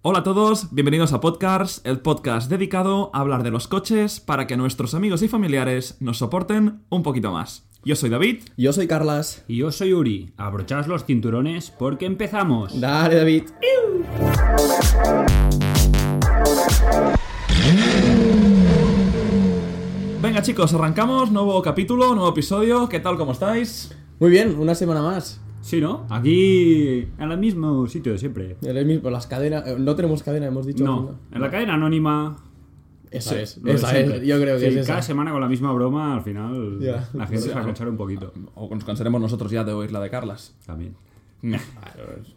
Hola a todos, bienvenidos a Podcasts, el podcast dedicado a hablar de los coches para que nuestros amigos y familiares nos soporten un poquito más. Yo soy David. Yo soy Carlas. Y yo soy Uri. Abrochaos los cinturones porque empezamos. Dale, David. Venga chicos, arrancamos, nuevo capítulo, nuevo episodio. ¿Qué tal, cómo estáis? Muy bien, una semana más. Sí, ¿no? Aquí, en el mismo sitio de siempre. En el mismo, las cadenas. eh, No tenemos cadena, hemos dicho. No, en la cadena anónima. Esa Sí, es, esa es. Yo creo que Sí, es Cada esa. semana con la misma broma, al final la gente se va a cansar un poquito. O nos cansaremos nosotros ya de oír la de Carlas. También. Nah,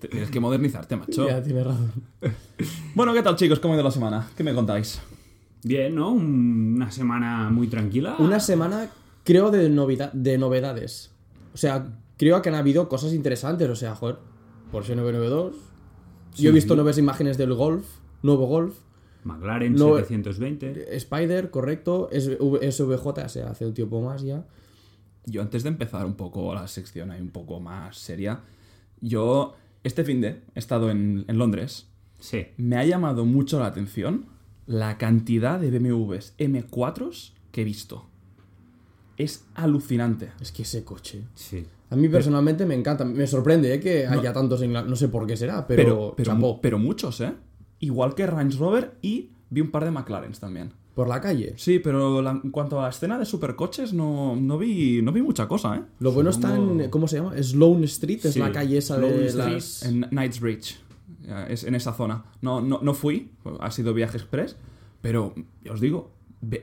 Tienes que modernizarte, macho. Ya, tienes razón. Bueno, ¿qué tal chicos? ¿Cómo ha ido la semana? ¿Qué me contáis? Bien, ¿no? Un- Una semana muy tranquila. Una semana, creo, de, novida- de novedades. O sea, creo que han habido cosas interesantes. O sea, joder, Porsche 992. Yo he visto nuevas imágenes del Golf, nuevo Golf. McLaren No, 720. Spider, correcto. SVJ, o sea, hace un tiempo más ya. Yo antes de empezar un poco la sección ahí un poco más seria, yo este fin de he estado en, en Londres. Sí. Me ha llamado mucho la atención la cantidad de BMWs M4s que he visto. Es alucinante. Es que ese coche. Sí. A mí personalmente me encanta. Me sorprende ¿eh? que haya tantos en la- No sé por qué será, pero. Pero, pero, pero muchos, ¿eh? Igual que Range Rover y vi un par de McLarens también. por la calle. Sí, pero la- en cuanto a la escena de supercoches no, no, vi, no vi mucha cosa, ¿eh? Lo bueno está en. ¿Cómo se llama? Sloane Street, es Sí, la calle esa Sloane de Street. las. En Knightsbridge. Ya, Es en esa zona. No, no, no fui, ha sido viaje express, pero ya os digo,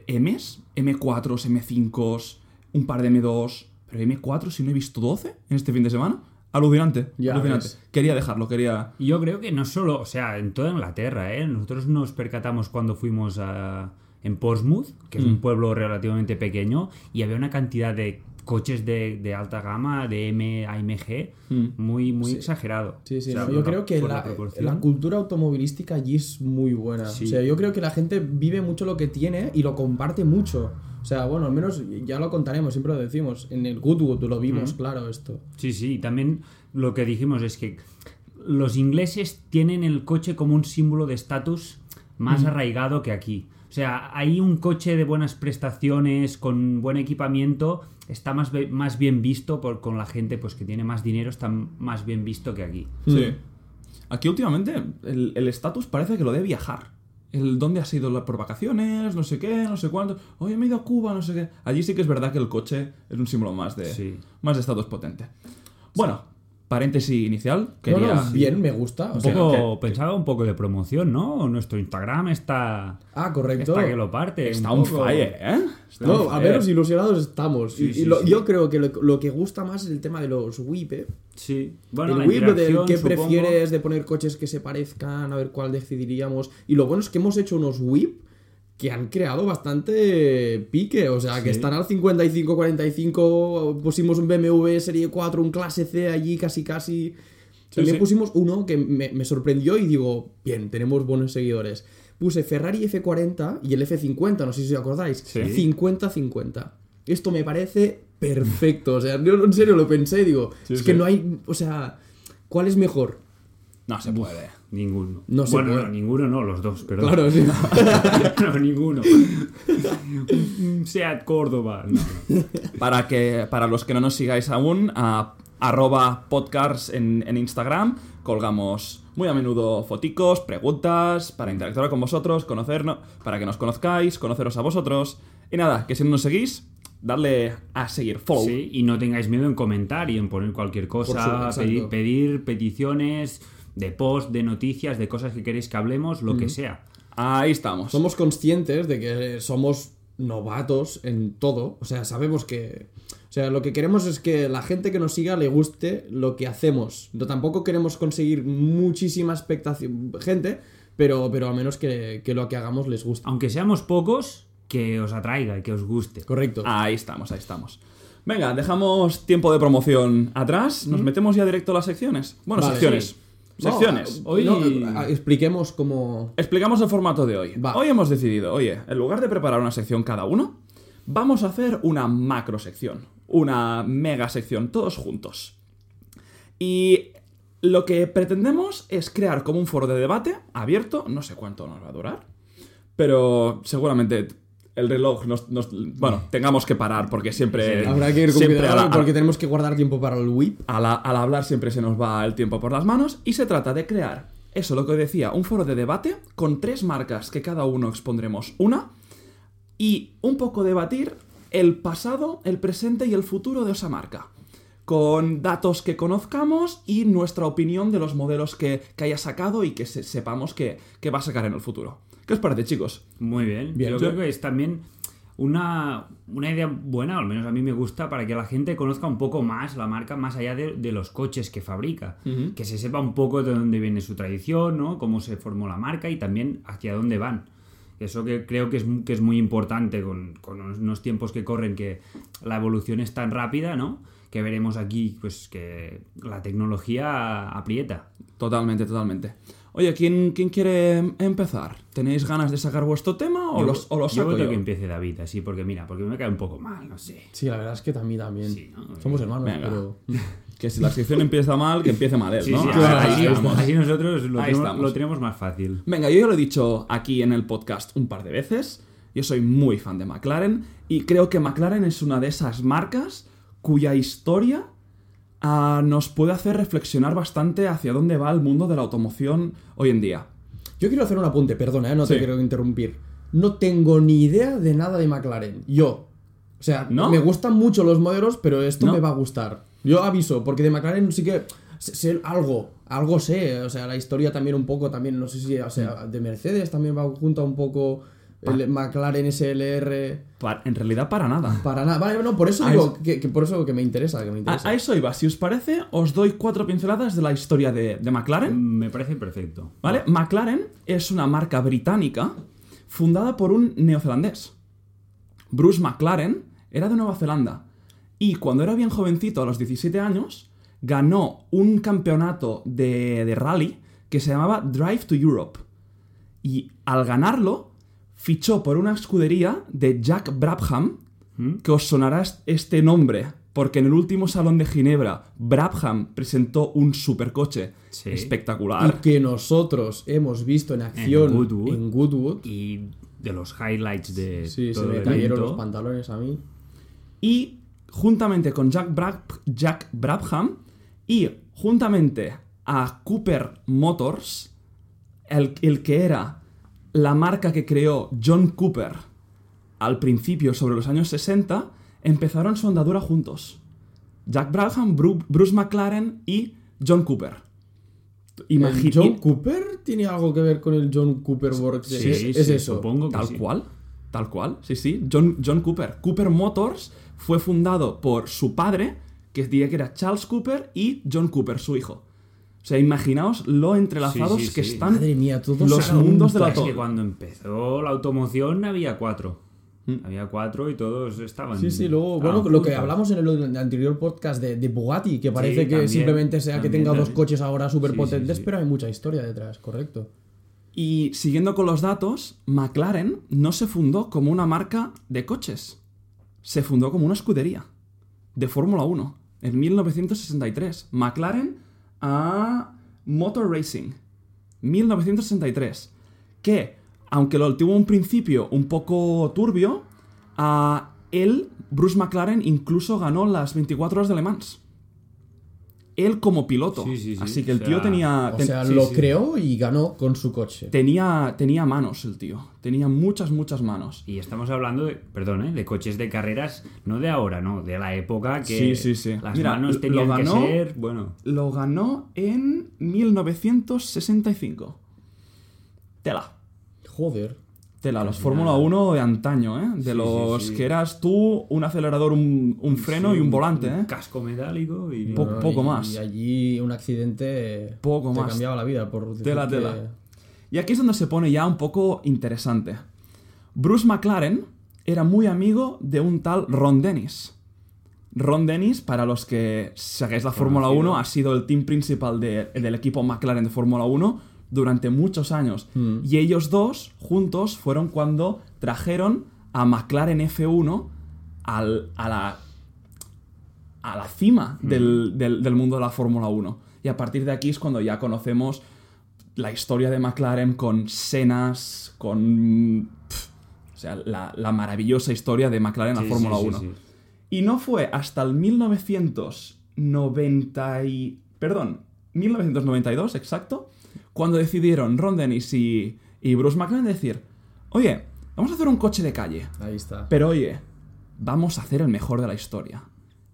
M's, M4s, M5s, un par de M2, pero M4 si no he visto 12 en este fin de semana. Alucinante, Ya alucinante. ves. Quería dejarlo, quería... Yo creo que no solo, o sea, en toda Inglaterra, ¿eh? Nosotros nos percatamos cuando fuimos a, en Portsmouth, que es Mm. un pueblo relativamente pequeño, y había una cantidad de coches de, de alta gama, de M a MG, muy, muy exagerado. Sí, sí, O sea, no, yo creo que la, proporción. la cultura automovilística allí es muy buena. Sí. O sea, yo creo que la gente vive mucho lo que tiene y lo comparte mucho. O sea, bueno, al menos ya lo contaremos, siempre lo decimos. En el Goodwood lo vimos, claro, esto. Sí, sí, y también lo que dijimos es que los ingleses tienen el coche como un símbolo de estatus más arraigado que aquí. O sea, hay un coche de buenas prestaciones, con buen equipamiento, está más, más bien visto por, con la gente pues, que tiene más dinero, está más bien visto que aquí. Sí. Aquí últimamente el el estatus parece que lo de viajar. El dónde has ido por vacaciones, no sé qué, no sé cuánto. Oye, me he ido a Cuba, no sé qué. Allí sí que es verdad que el coche es un símbolo más de Sí. más de estatus potente. Bueno, paréntesis inicial. No, Quería... no, bien, me gusta. o Un sea, poco, pensaba un poco de promoción, ¿no? Nuestro Instagram está, ah, correcto. está que lo parte. Está un un fire, ¿eh? Está No, a fire. menos ilusionados estamos. Sí, y, y sí, lo- sí. yo creo que lo, lo que gusta más es el tema de los whip, ¿eh? Sí, bueno, la el whip, del que supongo. prefieres, de poner coches que se parezcan, a ver cuál decidiríamos. Y lo bueno es que hemos hecho unos whip que han creado bastante pique. O sea, que están al 55-45. Pusimos un BMW Serie 4, un Clase C allí casi casi. También sí. pusimos uno que me, me sorprendió y digo, bien, tenemos buenos seguidores. Puse Ferrari F40 y el F50, no sé si os acordáis. Sí. 50-50. Esto me parece perfecto. O sea, yo en serio lo pensé y digo, es que no hay. O sea, ¿cuál es mejor? No se puede. Ninguno. No se bueno, no, ninguno no, los dos, perdón. Claro, sí. no, ninguno. Un Seat Córdoba. No, no. Para, que, para los que no nos sigáis aún, a arroba podcasts en, en Instagram, colgamos muy a menudo foticos, preguntas, para interactuar con vosotros, conocernos, para que nos conozcáis, conoceros a vosotros. Y nada, que si no nos seguís, darle a seguir, follow. Sí, y no tengáis miedo en comentar y en poner cualquier su- cosa, pedir peticiones de post, de noticias, de cosas que queréis que hablemos, lo que sea. Ahí estamos. Somos conscientes de que somos novatos en todo. O sea, sabemos que. O sea, lo que queremos es que la gente que nos siga le guste lo que hacemos. No, tampoco queremos conseguir muchísima expectación. Gente, pero, pero al menos que, que lo que hagamos les guste. Aunque seamos pocos, que os atraiga y que os guste. Correcto. Ahí estamos, ahí estamos. Venga, dejamos tiempo de promoción atrás. Nos metemos ya directo a las secciones. Bueno, Vale, secciones. sí. Secciones. No, Hoy- no, expliquemos cómo. Explicamos el formato de hoy. Va. Hoy hemos decidido, oye, en lugar de preparar una sección cada uno, vamos a hacer una macro sección. Una mega sección, todos juntos. Y Lo que pretendemos es crear como un foro de debate abierto, no sé cuánto nos va a durar, pero seguramente el reloj nos, nos- bueno, tengamos que parar porque siempre Habrá que ir con cuidado porque tenemos que guardar tiempo para el whip. al hablar siempre se nos va el tiempo por las manos y se trata de crear, eso lo que decía, un foro de debate con tres marcas que cada uno expondremos una y un poco debatir el pasado, el presente y el futuro de esa marca. Con datos que conozcamos y nuestra opinión de los modelos que, que haya sacado y que se- sepamos que, que va a sacar en el futuro. ¿Qué os parece, chicos? Muy bien. Bien. Yo Sí. creo que es también una, una idea buena, al menos a mí me gusta, para que la gente conozca un poco más la marca, más allá de, de los coches que fabrica. Que se sepa un poco de dónde viene su tradición, ¿no? Cómo se formó la marca y también hacia dónde van. Eso que creo que es, que es muy importante con, con unos tiempos que corren, que la evolución es tan rápida, ¿no? Que veremos aquí, pues, que la tecnología aprieta. Totalmente, totalmente. Oye, ¿quién, quién quiere empezar? ¿Tenéis ganas de sacar vuestro tema o, Yo- los, o lo yo saco creo yo? que empiece David, así, porque mira, porque me cae un poco mal, no sé. Sí, la verdad es que también también. Sí, ¿no? Somos hermanos, Venga. pero. Que si la sección empieza mal, que empiece mal él, Sí, ¿no? sí, claro, ahí nosotros lo Ahí tenemos, lo tenemos más fácil. Venga, yo ya lo he dicho aquí en el podcast un par de veces. Yo soy muy fan de McLaren y creo que McLaren es una de esas marcas cuya historia ah, nos puede hacer reflexionar bastante hacia dónde va el mundo de la automoción hoy en día. Yo quiero hacer un apunte, perdona, ¿eh? no te Sí. quiero interrumpir. No tengo ni idea de nada de McLaren. Yo. O sea, ¿No? me gustan mucho los modelos, pero esto ¿No? me va a gustar. Yo aviso, porque de McLaren sí que sé, algo, algo sé. O sea, la historia también un poco, también, no sé si, o sea, de Mercedes también va junto a un poco el McLaren SLR. En realidad, para nada. Para nada. Vale, no, por eso Ah, digo que, que por eso que me interesa, que me A, interesa. a eso iba. Si os parece, os doy cuatro pinceladas de la historia de, de McLaren. Me parece perfecto. ¿Vale? McLaren es una marca británica fundada por un neozelandés. Bruce McLaren era de Nueva Zelanda y cuando era bien jovencito, a los 17 años, ganó un campeonato de, de rally que se llamaba Drive to Europe. Y al ganarlo, fichó por una escudería de Jack Brabham, ¿Mm? que os sonará est- este nombre, porque en el último salón de Ginebra, Brabham presentó un supercoche Sí. espectacular. Y que nosotros hemos visto en acción Goodwood. en Goodwood. Y de los highlights de Sí, se me el cayeron evento, los pantalones a mí. Y juntamente con Jack, Brab- Jack Brabham y juntamente a Cooper Motors, el, el que era la marca que creó John Cooper al principio, sobre los años 60, empezaron su andadura juntos. Jack Brabham, Bru- Bruce McLaren y John Cooper. ¿El Imagi- John Cooper tiene algo que ver con el John Cooper Works? Sí, es, sí, es eso. supongo que Tal sí. cual, tal cual, sí, sí. John, John Cooper. Cooper Motors fue fundado por su padre, que diría que era Charles Cooper, y John Cooper, su hijo. O sea, imaginaos lo entrelazados Sí, sí, que sí. están Madre mía, todos los mundos de la Es que cuando empezó la automoción había cuatro. Había cuatro y todos estaban. Sí, sí, luego, bueno, lo que hablamos en el anterior podcast de, de Bugatti, que parece que también, simplemente sea que también, tenga dos coches ahora súper Sí, potentes, sí, sí. pero hay mucha historia detrás, correcto. Y siguiendo con los datos, McLaren no se fundó como una marca de coches. Se fundó como una escudería de Fórmula 1 en 1963. McLaren a Motor Racing. 1963. Que, aunque lo tuvo un principio un poco turbio, a él, Bruce McLaren, incluso ganó las 24 horas de Le Mans. Él como piloto. Sí, sí, sí. Así que el O tío sea, tenía... O sea, sí, lo sí. creó y ganó con su coche. Tenía, tenía manos el tío. Tenía muchas, muchas manos. Y estamos hablando de, perdón, ¿eh? de coches de carreras, no de ahora, no, de la época que Sí, sí, sí. las Mira, manos lo tenían ganó- que ser, bueno, Lo ganó en 1965. Tela. Joder. Tela, los Fórmula 1 de antaño, ¿eh? De Sí, los sí. que eras tú, un acelerador, un, un freno y un volante, ¿eh? casco metálico y Poco- Bueno, poco y- más. Y allí un accidente Poco te más. cambiaba la vida. Por Tela, que- tela. Y aquí es donde se pone ya un poco interesante. Bruce McLaren era muy amigo de un tal Ron Dennis. Ron Dennis, para los que seguís la Fórmula Conocido. 1, ha sido el team principal de- del equipo McLaren de Fórmula 1 durante muchos años. Mm. Y ellos dos, juntos, fueron cuando trajeron a McLaren F1 al- a la a la cima del, del- del mundo de la Fórmula 1. Y a partir de aquí es cuando ya conocemos la historia de McLaren con Senas, con... o sea, la, la maravillosa historia de McLaren a Sí, Fórmula sí, sí, 1. sí. Y no fue hasta el 1990 y... Perdón, 1992, exacto, cuando decidieron Ron Dennis y, y Bruce McLaren decir, oye, vamos a hacer un coche de calle, Ahí está. pero oye, vamos a hacer el mejor de la historia.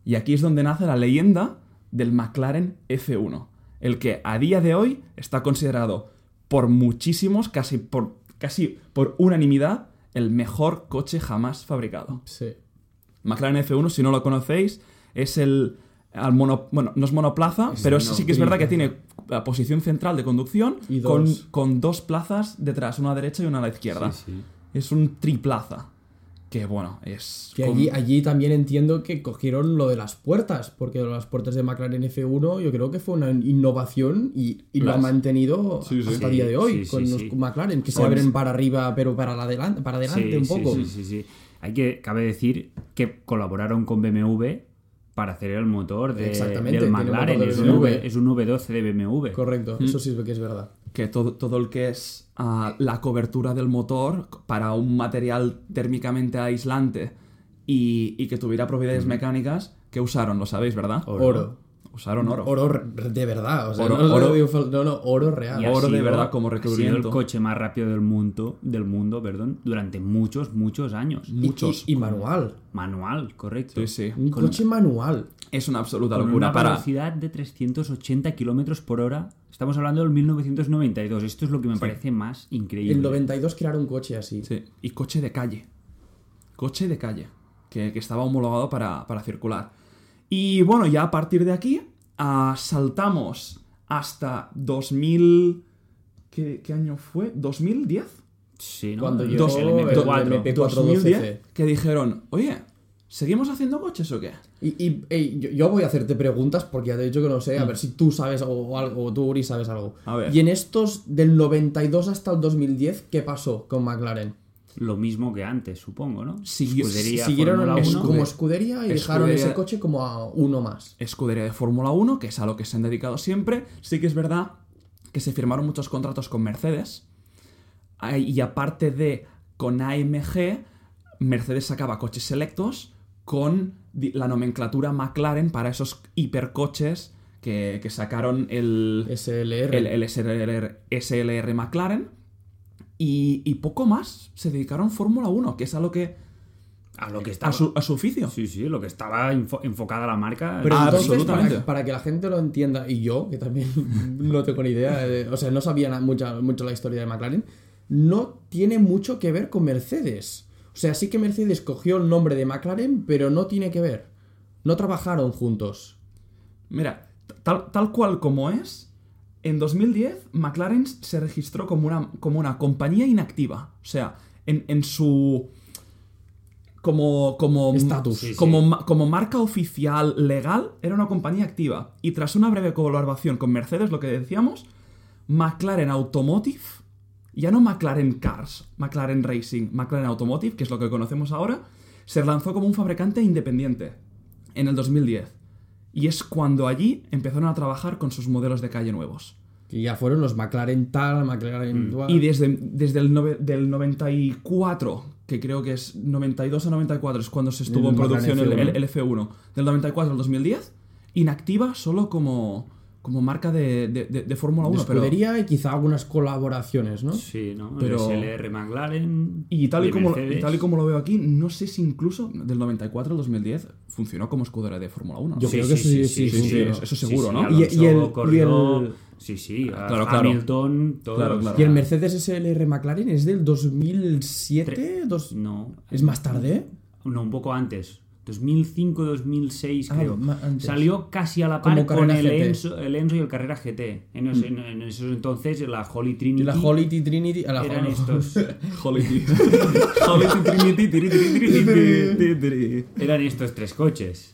Y aquí es donde nace la leyenda del McLaren F1, el que a día de hoy está considerado por muchísimos, casi por, casi por unanimidad, el mejor coche jamás fabricado. Sí. McLaren F1, si no lo conocéis, es el. Al mono- bueno, no es monoplaza, Es pero no, sí que es verdad que tiene la posición central de conducción Y con, dos. con dos plazas detrás, una a la derecha y una a la izquierda. Sí, sí. Es un triplaza. Que bueno, es. Que allí, allí también entiendo que cogieron lo de las puertas, porque las puertas de McLaren F1 yo creo que fue una innovación y, y lo han mantenido Sí, sí. hasta Sí, el día de hoy sí, con sí, los sí. McLaren, que se abren para arriba pero para, la adelante, para adelante Sí, un sí, poco. Sí, sí, sí. Hay que, cabe decir que colaboraron con BMW para hacer el motor de, Exactamente, del McLaren. motor de es, un BMW. V, es un V12 de BMW. Correcto, eso sí que es verdad. que todo, todo el que es ah, la cobertura del motor para un material térmicamente aislante y, y que tuviera propiedades mecánicas que usaron, lo sabéis, ¿verdad? Oro. Oro. Usaron oro. Oro de verdad, o sea, Oro- no, oro- fal- no, no, oro real. Y ha Oro de verdad como Ha sido recubrimiento. el coche más rápido del mundo, del mundo perdón, durante muchos, muchos años. Muchos. Y, y manual. Manual, correcto. Sí, sí. Un coche manual. Es una absoluta Con locura. una Para, velocidad de 380 kilómetros por hora. Estamos hablando del 1992. Esto es lo que me parece más increíble. En 92 crearon un coche así. Sí, y coche de calle. Coche de calle. Que, que estaba homologado para, para circular. Y bueno, ya a partir de aquí, ah, saltamos hasta 2000. ¿qué, qué año fue? ¿2010? Sí, ¿no? Cuando El- llegó el el MP4. MP4. 2010, que dijeron, oye, ¿seguimos haciendo coches o qué? Y, y- ey, yo, yo voy a hacerte preguntas porque ya te he dicho que no sé, a ver si tú sabes algo o algo, o tú Uri sabes algo. A ver. Y en estos del 92 hasta el 2010, ¿qué pasó con McLaren? Lo mismo que antes, supongo, ¿no? Escudería Siguieron Fórmula es- 1. como escudería y dejaron ese coche como a uno más. escudería de Fórmula 1, que es a lo que se han dedicado siempre. Sí que es verdad que se firmaron muchos contratos con Mercedes. Y aparte de con AMG, Mercedes sacaba coches selectos con la nomenclatura McLaren para esos hipercoches que, que sacaron el, SLR. el, el SLR, SLR McLaren. Y, y poco más se dedicaron a Fórmula 1, que es a lo que. A lo que a estaba. su, a su oficio. Sí, sí, lo que estaba info- enfocada la marca. Pero Ah, entonces, absolutamente. para, para que la gente lo entienda, y yo, que también no tengo ni idea, eh, o sea, no sabía na- mucha, mucho la historia de McLaren, no tiene mucho que ver con Mercedes. O sea, sí que Mercedes cogió el nombre de McLaren, pero no tiene que ver. No trabajaron juntos. Mira, tal, tal cual como es, en 2010 McLaren se registró como una, como una compañía inactiva. O sea, en, en su... Como, como, Estatus. Sí, sí. como, como marca oficial legal, era una compañía activa. Y tras una breve colaboración con Mercedes, lo que decíamos, McLaren Automotive, ya no McLaren Cars, McLaren Racing, McLaren Automotive, que es lo que conocemos ahora, se lanzó como un fabricante independiente en el 2010. Y es cuando allí empezaron a trabajar con sus modelos de calle nuevos. Que ya fueron los McLaren tal, McLaren dual. Y desde, desde el nove- del 94, que creo que es 92 a 94, es cuando se estuvo El en producción el- el F1, del 94 al 2010, inactiva solo como, como marca de, de, de- de Fórmula de 1. Pero, escudería y quizá algunas colaboraciones, ¿no? Sí, ¿no? Pero- SLR McLaren. y, tal y, como, y tal y como lo veo aquí, no sé si incluso del 94 al 2010 funcionó como escudería de Fórmula 1. ¿no? Yo creo que sí, sí, sí, sí, eso seguro, ¿no? Y- y el- y corrió- el- Sí, sí, a Claro, claro. Hamilton, todos. Claro, claro. Y el Mercedes SLR McLaren es del 2007, dos- No, ¿es más tarde? no, un poco antes. 2005, 2006, Ah, creo. antes. Salió casi a la par Como con el. Enzo, el Enzo y el Carrera GT. En, esos- en- en esos entonces, la Holy Trinity. Y la Holy Trinity. a la eran estos, Holiday. Holiday Trinity, tiri. eran estos tres coches.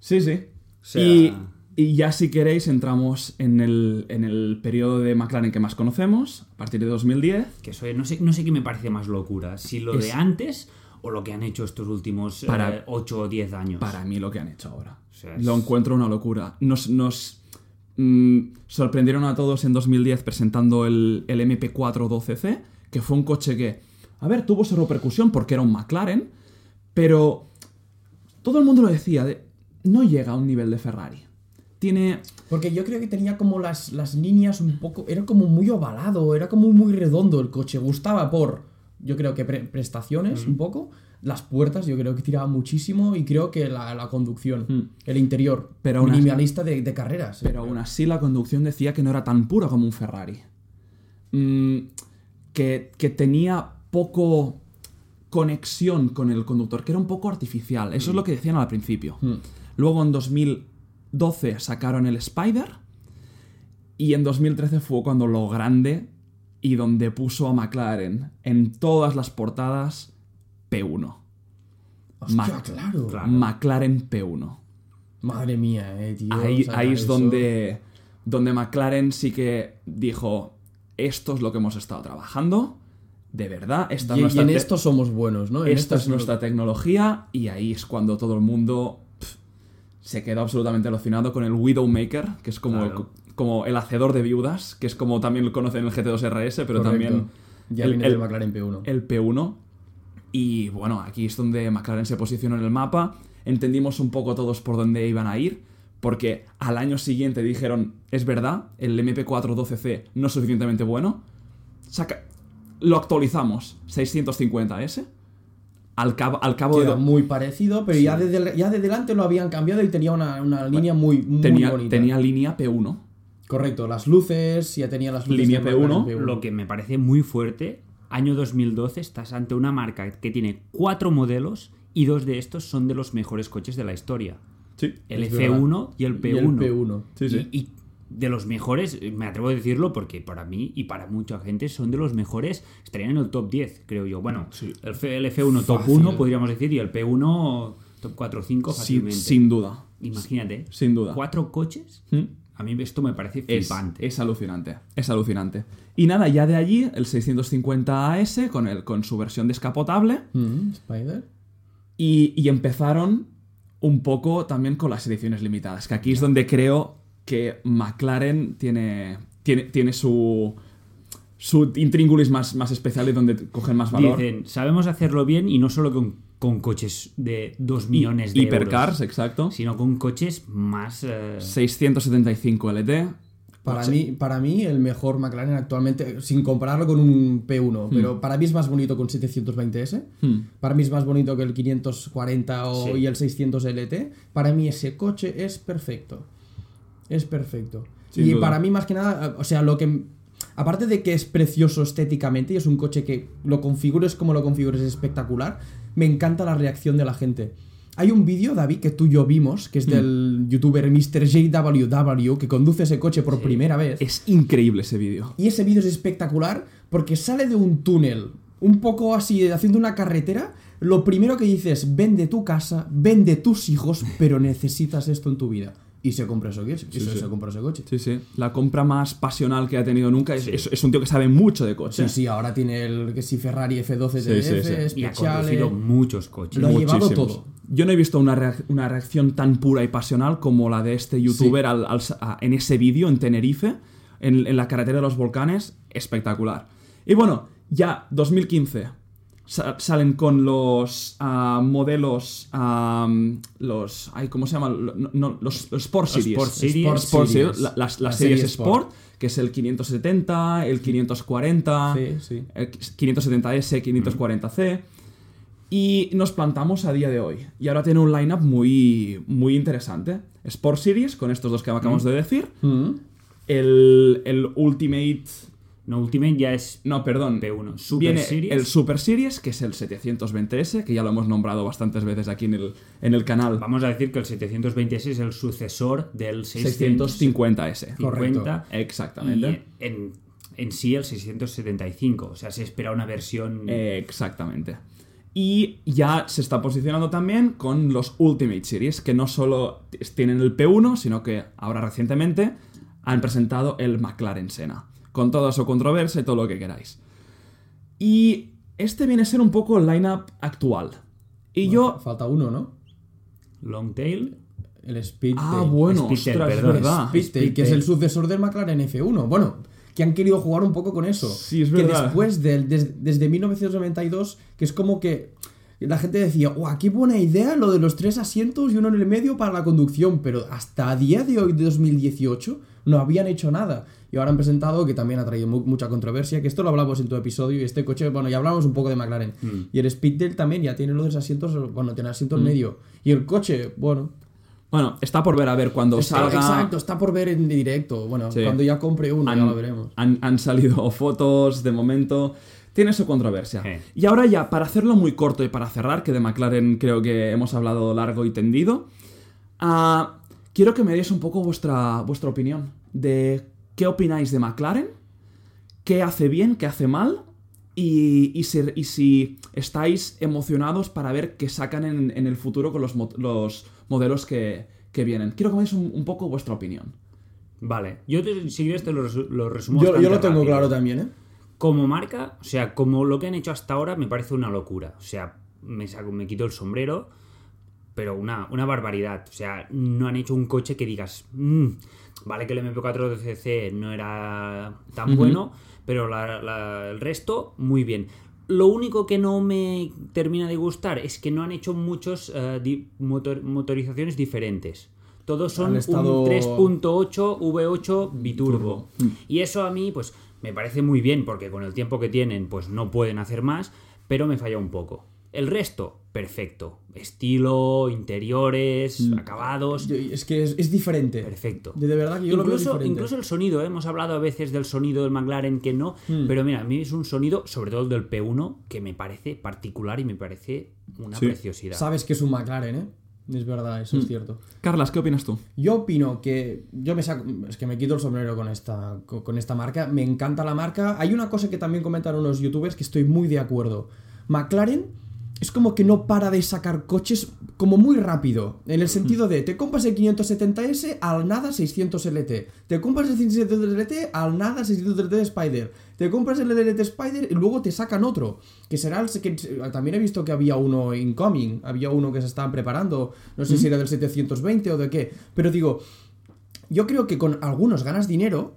Sí, sí. sea- Y, y ya si queréis entramos en el, en el periodo de McLaren que más conocemos, a partir de 2010. Que eso, no, sé, no sé qué me parece más locura. Si lo de Es- antes o lo que han hecho estos últimos Para- 8 o 10 años. Para mí lo que han hecho ahora. O sea, es- Lo encuentro una locura. Nos, nos, mm, sorprendieron a todos en 2010 presentando el, el MP4 12C, que fue un coche que, a ver, tuvo su repercusión porque era un McLaren, pero todo el mundo lo decía, de, no llega a un nivel de Ferrari. Tiene... Porque yo creo que tenía como las, las líneas un poco. Era como muy ovalado, era como muy redondo el coche. Gustaba por, yo creo que pre- prestaciones un poco. Las puertas, yo creo que tiraba muchísimo. Y creo que la, la conducción, Mm. el interior. Pero así- minimalista de, de carreras. Pero aún así la conducción decía que no era tan pura como un Ferrari. Mm, que, que tenía poco conexión con el conductor, que era un poco artificial. Eso es lo que decían al principio. Mm. Luego en 2012 sacaron el Spider. Y en 2013 fue cuando lo grande y donde puso a McLaren en todas las portadas P1. Hostia, Ma- claro. McLaren P1. Madre mía, eh, tío. Ahí, ahí es eso. donde, donde McLaren sí que dijo, esto es lo que hemos estado trabajando, de verdad, esta Y, es y nuestra en esto somos buenos, ¿no? En esta es nuestra tecnología y ahí es cuando todo el mundo se quedó absolutamente alucinado con el Widowmaker, que es como, Claro. el, como el hacedor de viudas, que es como también lo conocen en el GT2 RS, pero Correcto. también Ya el- viene el- del McLaren P1. el P1. Y bueno, aquí es donde McLaren se posicionó en el mapa. Entendimos un poco todos por dónde iban a ir. Porque al año siguiente dijeron, es verdad, el MP4 12C no es suficientemente bueno. Saca... Lo actualizamos, 650S. Al cabo, al cabo de... muy parecido, pero ya, de, del- ya de delante lo habían cambiado y tenía una, una línea muy, muy tenía, bonita. tenía línea P1. Correcto, las luces, ya tenía las luces. Línea del McLaren P1, Lo que me parece muy fuerte, año 2012 estás ante una marca que tiene cuatro modelos y dos de estos son de los mejores coches de la historia. Sí. El Es F1 y el Y el P1. P1. Sí, Y- sí. Y, de los mejores, me atrevo a decirlo porque para mí y para mucha gente son de los mejores, estarían en el top 10, creo yo. Bueno, Sí. el, F- el F1 top Fácil. 1 podríamos decir y el P1 top 4 o 5 Sin, fácilmente. sin duda. Imagínate, Sin duda. cuatro coches, ¿Mm? A mí esto me parece flipante. es alucinante, es alucinante. Y nada, ya de allí, el 650 AS con, el, con su versión descapotable. Mm, Spider. Y, y empezaron un poco también con las ediciones limitadas, que aquí es donde creo que McLaren tiene, tiene, tiene su, su intríngulis más, más especial y donde cogen más valor. Dicen, sabemos hacerlo bien y no solo con, con coches de 2 Y- millones de Hipercars, euros, exacto. sino con coches más... eh, 675 LT. Para, mí, para mí, el mejor McLaren actualmente, sin compararlo con un P1, pero para mí es más bonito con 720S. Hmm. Para mí es más bonito que el 540 o, Sí. y el 600 LT. Para mí ese coche es perfecto. Es perfecto. Sin y duda. para mí más que nada, o sea, lo que... Aparte de que es precioso estéticamente y es un coche que lo configures como lo configures es espectacular, me encanta la reacción de la gente. Hay un vídeo, David, que tú y yo vimos, que es del youtuber Mr. JWW, que conduce ese coche por primera vez. Es increíble ese vídeo. Y ese vídeo es espectacular porque sale de un túnel, un poco así, haciendo una carretera. Lo primero que dices, vende tu casa, vende tus hijos, pero necesitas esto en tu vida. Y se compra ese coche. y Sí, se, sí. se compra ese coche. Sí, sí. La compra más pasional que ha tenido nunca. Es, es- es un tío que sabe mucho de Sí, coches. sí, ahora tiene el que si Ferrari F12 Sí, TDF, sí, sí. y ha conducido muchos coches. Lo ha llevado todo. Yo no he visto una, reac- una reacción tan pura y pasional como la de este youtuber al- al sa- a- en ese vídeo en Tenerife, en, en la carretera de los volcanes. Espectacular. Y bueno, ya 2015 sa- salen con los ah, modelos, los, ay, ¿cómo se llaman? Lo- no- no, los, los Sport Series. Sport Series. Sport Sport Series, Series. la- las, La las series serie Sport, que es el 570, el 540, Sí, sí. el 570S, 540C. Y nos plantamos a día de hoy. Y ahora tiene un lineup muy, muy interesante. Sport Series, con estos dos que acabamos de decir. Mm. El, el Ultimate. No, Ultimate ya es No, perdón. P1. Super Viene Series. el Super Series, que es el 720S, que ya lo hemos nombrado bastantes veces aquí en el, en el canal. Vamos a decir que el 726 es el sucesor del 650. 650S. Correcto. Exactamente. Y en, en sí el 675. O sea, se espera una versión... Eh, Exactamente. Y ya se está posicionando también con los Ultimate Series, que no solo tienen el P1, sino que ahora recientemente han presentado el McLaren Senna, con toda su controversia y todo lo que queráis. Y este viene a ser un poco el lineup actual. Y yo, Falta uno, ¿no? Long Tail. el Speedtail. Ah, bueno, Speedtail, ostras, perdón. verdad. Speedtail, que es el sucesor del McLaren F1. Bueno, que han querido jugar un poco con eso. Sí, es Que verdad. después, del, des- desde 1992, que es como que la gente decía, ¡guau, qué buena idea lo de los tres asientos y uno en el medio para la conducción! Pero hasta a día de hoy, de 2018, no habían hecho nada. Y ahora han presentado, que también ha traído mu- mucha controversia, que esto lo hablamos en tu episodio, y este coche, bueno, ya hablamos un poco de McLaren. Y el Speedtail también ya tiene los asientos, bueno, tiene asiento en medio. Y el coche, bueno, Bueno, está por ver a ver cuando Está- salga. Exacto, está por ver en directo. Bueno, Sí. cuando ya compre uno, ya lo veremos. han- han salido fotos de momento. Tiene su controversia. Sí. Y ahora ya, para hacerlo muy corto y para cerrar, que de McLaren creo que hemos hablado largo y tendido, ah, quiero que me deis un poco vuestra, vuestra opinión de qué opináis de McLaren, qué hace bien, qué hace mal, y, y si, y si estáis emocionados para ver qué sacan en, en el futuro con los, mo- los modelos que, que vienen. Quiero que me deis un, un poco vuestra opinión. Vale, yo te, si quieres te lo, resu- lo resumo. Yo, lo tengo rápido. claro también, ¿eh? Como marca, o sea, como lo que han hecho hasta ahora, me parece una locura. O sea, me, saco, me quito el sombrero, pero una, una barbaridad. O sea, no han hecho un coche que digas, "Mm, vale que el MP4 de CC no era tan bueno, pero la- la- el resto, muy bien. Lo único que no me termina de gustar es que no han hecho muchos eh, di- motor- motorizaciones diferentes. Todos son estado- un 3.8 V8 biturbo. Y eso a mí, pues, me parece muy bien, porque con el tiempo que tienen, pues no pueden hacer más, pero me falla un poco. El resto, perfecto. Estilo, interiores, acabados, Yo- es que es, es diferente. perfecto. De, de verdad que yo lo veo incluso, incluso el sonido, ¿eh? hemos hablado a veces del sonido del McLaren que no, Hmm. pero mira, a mí es un sonido, sobre todo el del P1, que me parece particular y me parece una Sí. preciosidad. Sabes que es un McLaren, ¿eh? Es verdad, eso Mm. es cierto. Carlas, ¿qué opinas tú? Yo opino que yo me saco, es que me quito el sombrero con esta, con, esta marca, me encanta la marca. Hay una cosa que también comentaron unos youtubers que estoy muy de acuerdo. McLaren es como que no para de sacar coches como muy rápido, en el sentido de te compras el 570S al nada 600 LT, te compras el 600 LT al nada 600 LT de Spider, te compras el LT Spider y luego te sacan otro, que será el que también he visto que había uno incoming, había uno que se estaban preparando, no sé si era del 720 o de qué, pero digo, yo creo que con algunos ganas dinero,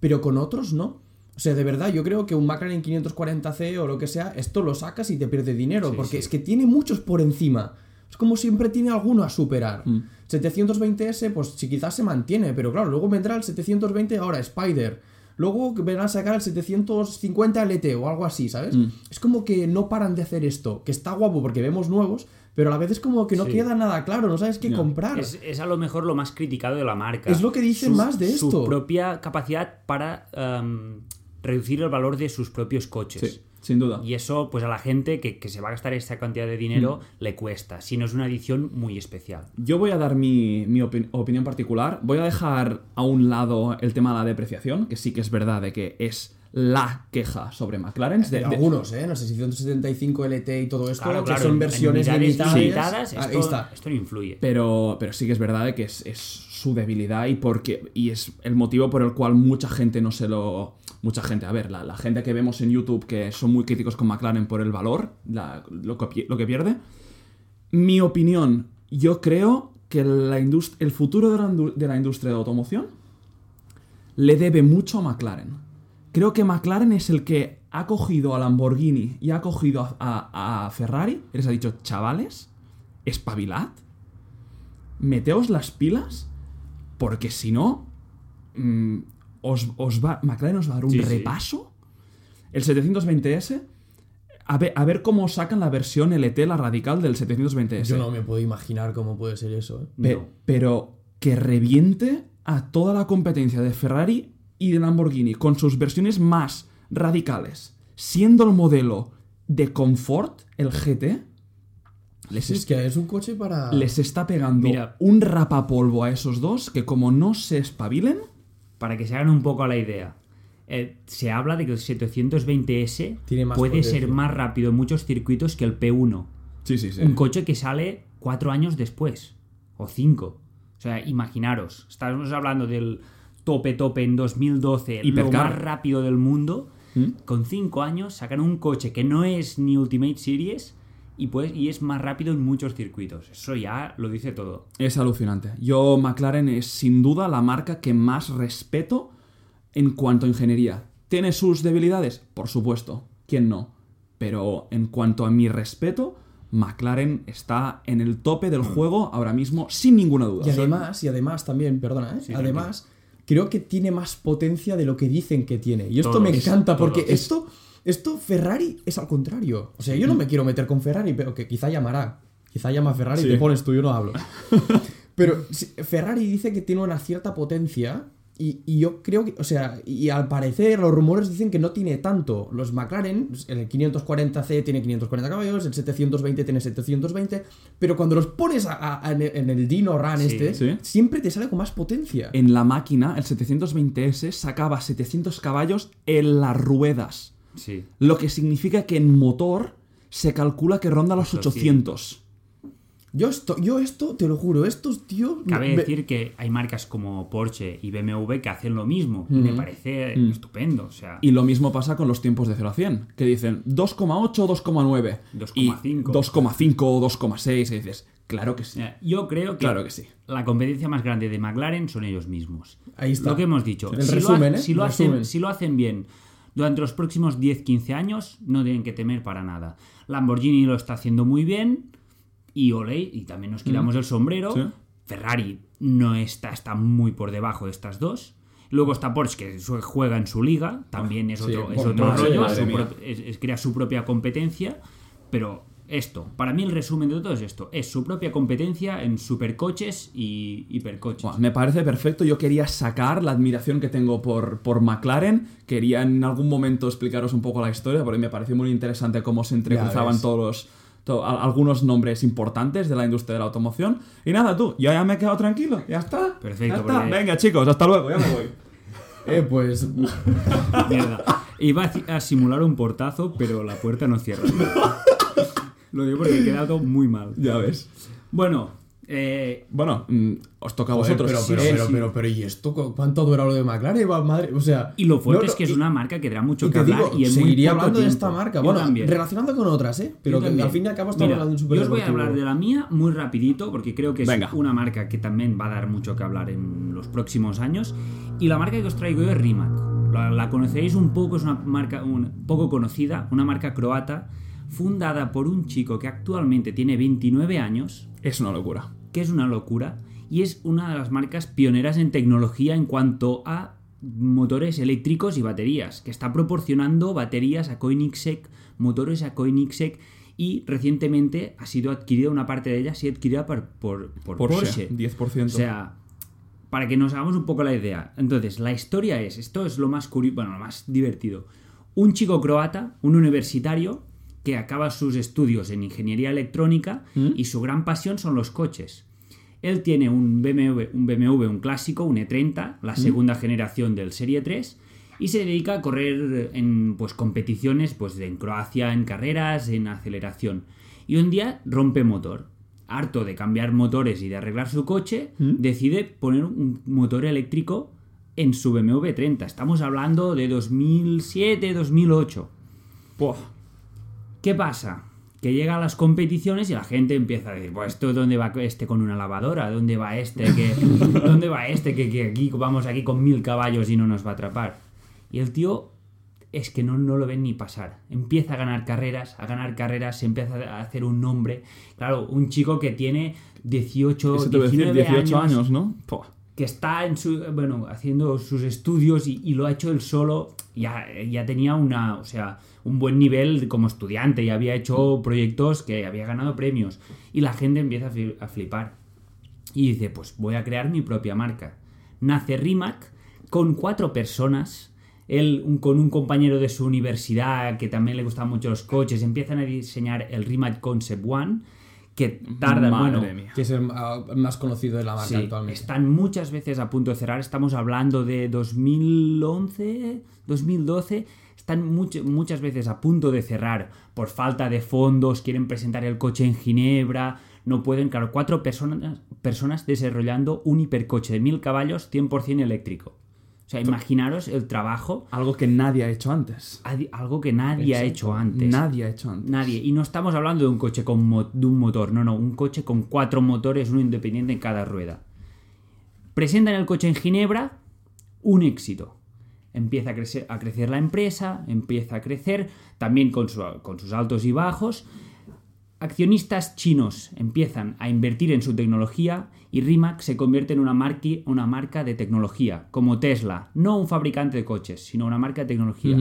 pero con otros no. O sea, de verdad, yo creo que un McLaren 540C o lo que sea, esto lo sacas y te pierde dinero, Sí, porque sí. es que tiene muchos por encima. Es como siempre tiene alguno a superar. Mm. 720S, pues si quizás se mantiene, pero claro, luego vendrá el 720 ahora Spider. Luego vendrán a sacar el 750 LT o algo así, ¿sabes? Mm. Es como que no paran de hacer esto, que está guapo porque vemos nuevos, pero a la vez es como que no Sí. queda nada claro, no sabes qué comprar. Es, es a lo mejor lo más criticado de la marca. Es lo que dicen Su- más de Su esto. propia capacidad para em, reducir el valor de sus propios coches. Sí, sin duda. Y eso, pues a la gente que, que se va a gastar esta cantidad de dinero, Mm. le cuesta. Si no es una edición muy especial. Yo voy a dar mi, mi opi- opinión particular. Voy a dejar a un lado el tema de la depreciación, que sí que es verdad de que es la queja sobre McLaren. De, algunos, ¿eh? No sé, 675 LT y todo esto, Claro, que claro, son en- versiones en limitadas. limitadas, Ahí esto, está. esto no influye. pero, pero sí que es verdad de que es, es su debilidad y, porque, y es el motivo por el cual mucha gente no se lo... Mucha gente, a ver, la, gente que vemos en YouTube que son muy críticos con McLaren por el valor, lo, que, lo que pierde. Mi opinión, yo creo que la el futuro de la, de la industria de automoción le debe mucho a McLaren. Creo que McLaren es el que ha cogido a Lamborghini y ha cogido a Ferrari y les ha dicho, chavales, espabilad, meteos las pilas, porque si no, mm, os, os va, McLaren os va a dar un Sí, sí. repaso. El 720S, a ver, a ver cómo sacan la versión LT, la radical del 720S. Yo no me puedo imaginar cómo puede ser eso, ¿eh? Pe- No. Pero que reviente a toda la competencia de Ferrari y de Lamborghini con sus versiones más radicales, siendo el modelo de confort, el GT, les, Es es- que es un coche para... les está pegando Mira. un rapapolvo a esos dos que como no se espabilen, Para que se hagan un poco a la idea. eh, se habla de que el 720S Tiene más puede potencia. ser más rápido en muchos circuitos que el P1. sí, sí, sí. Un coche que sale cuatro años después. O cinco. O sea, imaginaros. Estamos hablando del tope tope en 2012, lo Hipercar. más rápido del mundo. ¿Mm? Con cinco años sacan un coche que no es ni Ultimate Series y, pues, y es más rápido en muchos circuitos. Eso ya lo dice todo. Es alucinante. Yo, McLaren es sin duda la marca que más respeto en cuanto a ingeniería. ¿Tiene sus debilidades? Por supuesto. ¿Quién no? Pero en cuanto a mi respeto, McLaren está en el tope del juego ahora mismo, sin ninguna duda. Y además, y además también, perdona, ¿eh? Sí, además, creo que tiene más potencia de lo que dicen que tiene. Y esto Todos, me encanta porque todos. esto, esto Ferrari es al contrario. O sea, yo no me quiero meter con Ferrari, pero que quizá llamará. Quizá llama a Ferrari y Sí. te pones tú, yo no hablo. Pero Ferrari dice que tiene una cierta potencia y, y yo creo que, o sea, y al parecer los rumores dicen que no tiene tanto. Los McLaren, el 540C tiene 540 caballos, el 720 tiene 720, pero cuando los pones a- a- en, el, en el Dino Run Sí. este, Sí. siempre te sale con más potencia. En la máquina, el 720S sacaba 700 caballos en las ruedas. Sí. Lo que significa que en motor se calcula que ronda los 800. Yo esto, yo esto, te lo juro, estos tíos... Cabe me- decir que hay marcas como Porsche y BMW que hacen lo mismo. y Me parece estupendo. O sea, Y lo mismo pasa con los tiempos de 0 a 100, que dicen 2,8 o 2,9. 2,5. y 2,5 o 2,6. Y dices, claro que sí. yo creo que, Claro que sí. la competencia más grande de McLaren son ellos mismos. Ahí está. Lo que hemos dicho. El si, resumen, lo, ha- ¿eh? si, lo hacen, resumen. si lo hacen bien durante los próximos 10-15 años, no tienen que temer para nada. Lamborghini lo está haciendo muy bien. Y ole, y también nos quitamos el sombrero. Sí. Ferrari no está, está muy por debajo de estas dos. Luego está Porsche, que juega en su liga, también es Sí, otro, es otro rollo, madre su mía. pro- es, es- crea su propia competencia, pero esto, para mí el resumen de todo es esto, es su propia competencia en supercoches y hipercoches. Me parece perfecto. Yo quería sacar la admiración que tengo por, por McLaren. Quería en algún momento explicaros un poco la historia, porque me pareció muy interesante cómo se entrecruzaban todos los, to- a- algunos nombres importantes de la industria de la automoción. Y nada, tú, yo ya me he quedado tranquilo. Ya está. Perfecto, ya está. porque- Venga, chicos, hasta luego, ya me voy. Eh, pues... Mierda. Iba a simular un portazo, pero la puerta no cierra. Lo digo porque he quedado muy mal. ya ves. Bueno, eh, Bueno, mm, os toca a Joder, vosotros. pero, pero, sí, pero, sí. pero, pero, ¿y esto? cu- ¿Cuánto ha durado lo de McLaren? Madre, o sea... y lo fuerte no, es que no, es y- una marca que dará mucho que hablar digo, y en muy poco hablando de esta marca. Yo Bueno, también. relacionando con otras, ¿eh? Pero Yo que también. al fin y al cabo estamos Mira, hablando de un Yo os voy a hablar de la mía muy rapidito porque creo que es Venga. una marca que también va a dar mucho que hablar en los próximos años. Y la marca que os traigo yo es Rimac. La, la conoceréis un poco, es una marca un, poco conocida, una marca croata, fundada por un chico que actualmente tiene 29 años, Es una locura. que es una locura, y es una de las marcas pioneras en tecnología en cuanto a motores eléctricos y baterías, que está proporcionando baterías a Koenigsegg, motores a Koenigsegg, y recientemente ha sido adquirida una parte de ella, ha sido adquirida por, por, por Porsche, Porsche. 10%. O sea, para que nos hagamos un poco la idea. Entonces, la historia es, esto es lo más curioso, bueno, lo más divertido. Un chico croata, un universitario, que acaba sus estudios en ingeniería electrónica y su gran pasión son los coches. Él tiene un BMW, un BMW, un clásico, un E30, la segunda generación del Serie 3, y se dedica a correr en pues, competiciones pues, en Croacia, en carreras, en aceleración. Y un día rompe motor. Harto de cambiar motores y de arreglar su coche, decide poner un motor eléctrico en su BMW 30. Estamos hablando de 2007, 2008. Buah. ¿Qué pasa? Que llega a las competiciones y la gente empieza a decir, pues esto dónde va este con una lavadora, dónde va este que dónde va este que, que aquí vamos aquí con mil caballos y no nos va a atrapar. Y el tío es que no, no lo ven ni pasar. Empieza a ganar carreras, a ganar carreras, se empieza a hacer un nombre. Claro, un chico que tiene 18, Eso te voy a decir, 19 18 años, ¿no? Buah. Que está bueno, haciendo sus estudios y, lo ha hecho él solo, ya, ya tenía una, o sea, un buen nivel como estudiante y había hecho proyectos que había ganado premios. Y la gente empieza a fli- a flipar. Y dice, pues voy a crear mi propia marca. Nace Rimac con cuatro personas, él con un compañero de su universidad que también le gustaban mucho los coches, empiezan a diseñar el Rimac Concept One que tarda, Madre bueno, mía. Que es el ah, más conocido de la marca Sí, actualmente. están muchas veces a punto de cerrar. Estamos hablando de 2011, 2012. Están much- muchas veces a punto de cerrar por falta de fondos. Quieren presentar el coche en Ginebra. No pueden, claro, cuatro personas, personas desarrollando un hipercoche de 1000 caballos 100% eléctrico. O sea, imaginaros el trabajo, Algo que nadie ha hecho antes. algo que nadie ha hecho antes. Nadie ha hecho antes. Nadie. Y no estamos hablando de un coche con mo- de un motor, no, no, un coche con cuatro motores, uno independiente en cada rueda. Presentan el coche en Ginebra, un éxito. Empieza a crecer, a crecer la empresa, empieza a crecer, también con, su- con sus altos y bajos. Accionistas chinos empiezan a invertir en su tecnología y Rimac se convierte en una, marqui- una marca de tecnología, como Tesla, no un fabricante de coches, sino una marca de tecnología.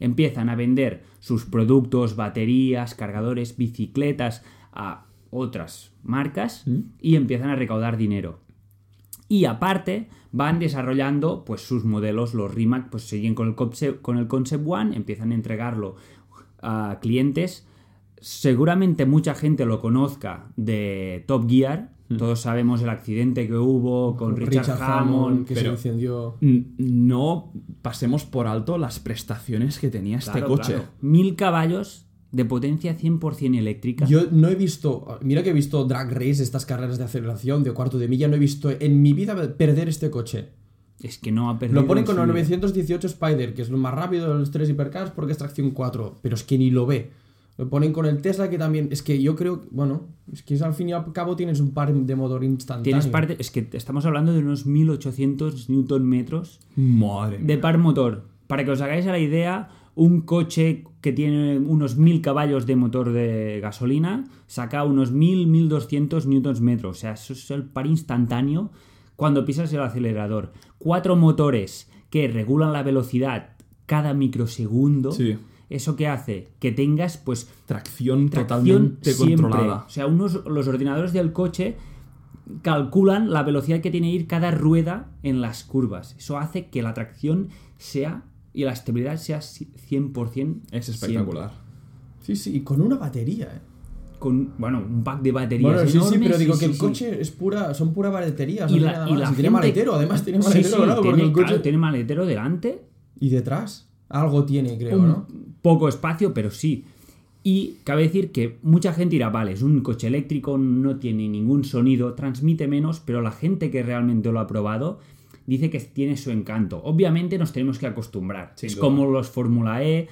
Empiezan a vender sus productos, baterías, cargadores, bicicletas a otras marcas y empiezan a recaudar dinero. Y aparte van desarrollando pues sus modelos, los Rimac pues siguen con el concept, con el concept One, empiezan a entregarlo a clientes. Seguramente mucha gente lo conozca de Top Gear. Todos sabemos el accidente que hubo con Richard, Hammond. que pero- se incendió. No pasemos por alto las prestaciones que tenía este coche. claro. Mil caballos de potencia 100% eléctrica. Yo no he visto, mira que he visto drag race, estas carreras de aceleración de cuarto de milla, no he visto en mi vida perder este coche. Es que no ha perdido. Lo ponen en con el vida. 918 Spider, que es lo más rápido de los tres hipercars porque es tracción 4, pero es que ni lo ve. Lo ponen con el Tesla que también, es que yo creo, bueno, es que al fin y al cabo tienes un par de motor instantáneo. Tienes parte. Es que estamos hablando de unos 1800 Newton metros Madre de par motor. Para que os hagáis a la idea, un coche que tiene unos 1000 caballos de motor de gasolina saca unos 1000, 1200 newtons metros. O sea, eso es el par instantáneo cuando pisas el acelerador. Cuatro motores que regulan la velocidad cada microsegundo. Sí. ¿Eso que hace? Que tengas, pues, Tracción, tracción totalmente siempre. controlada. O sea, unos, los ordenadores del coche calculan la velocidad que tiene que ir cada rueda en las curvas. Eso hace que la tracción sea y la estabilidad sea si- 100%. Es espectacular. Sí, sí, y con una batería, eh. Con, bueno, un pack de baterías Bueno, sí, sí, pero digo sí, que el sí, coche es pura, son pura baterías. Y no la- tiene nada y más. la Y tiene gente- maletero, además tiene maletero, sí, claro, porque tiene, el coche... claro, tiene maletero delante. Y detrás, algo tiene, creo, un ¿no? Poco espacio, pero sí. Y cabe decir que mucha gente dirá, vale, es un coche eléctrico, no tiene ningún sonido, transmite menos, pero la gente que realmente lo ha probado dice que tiene su encanto. Obviamente nos tenemos que acostumbrar. Sin es duda. como los Fórmula E,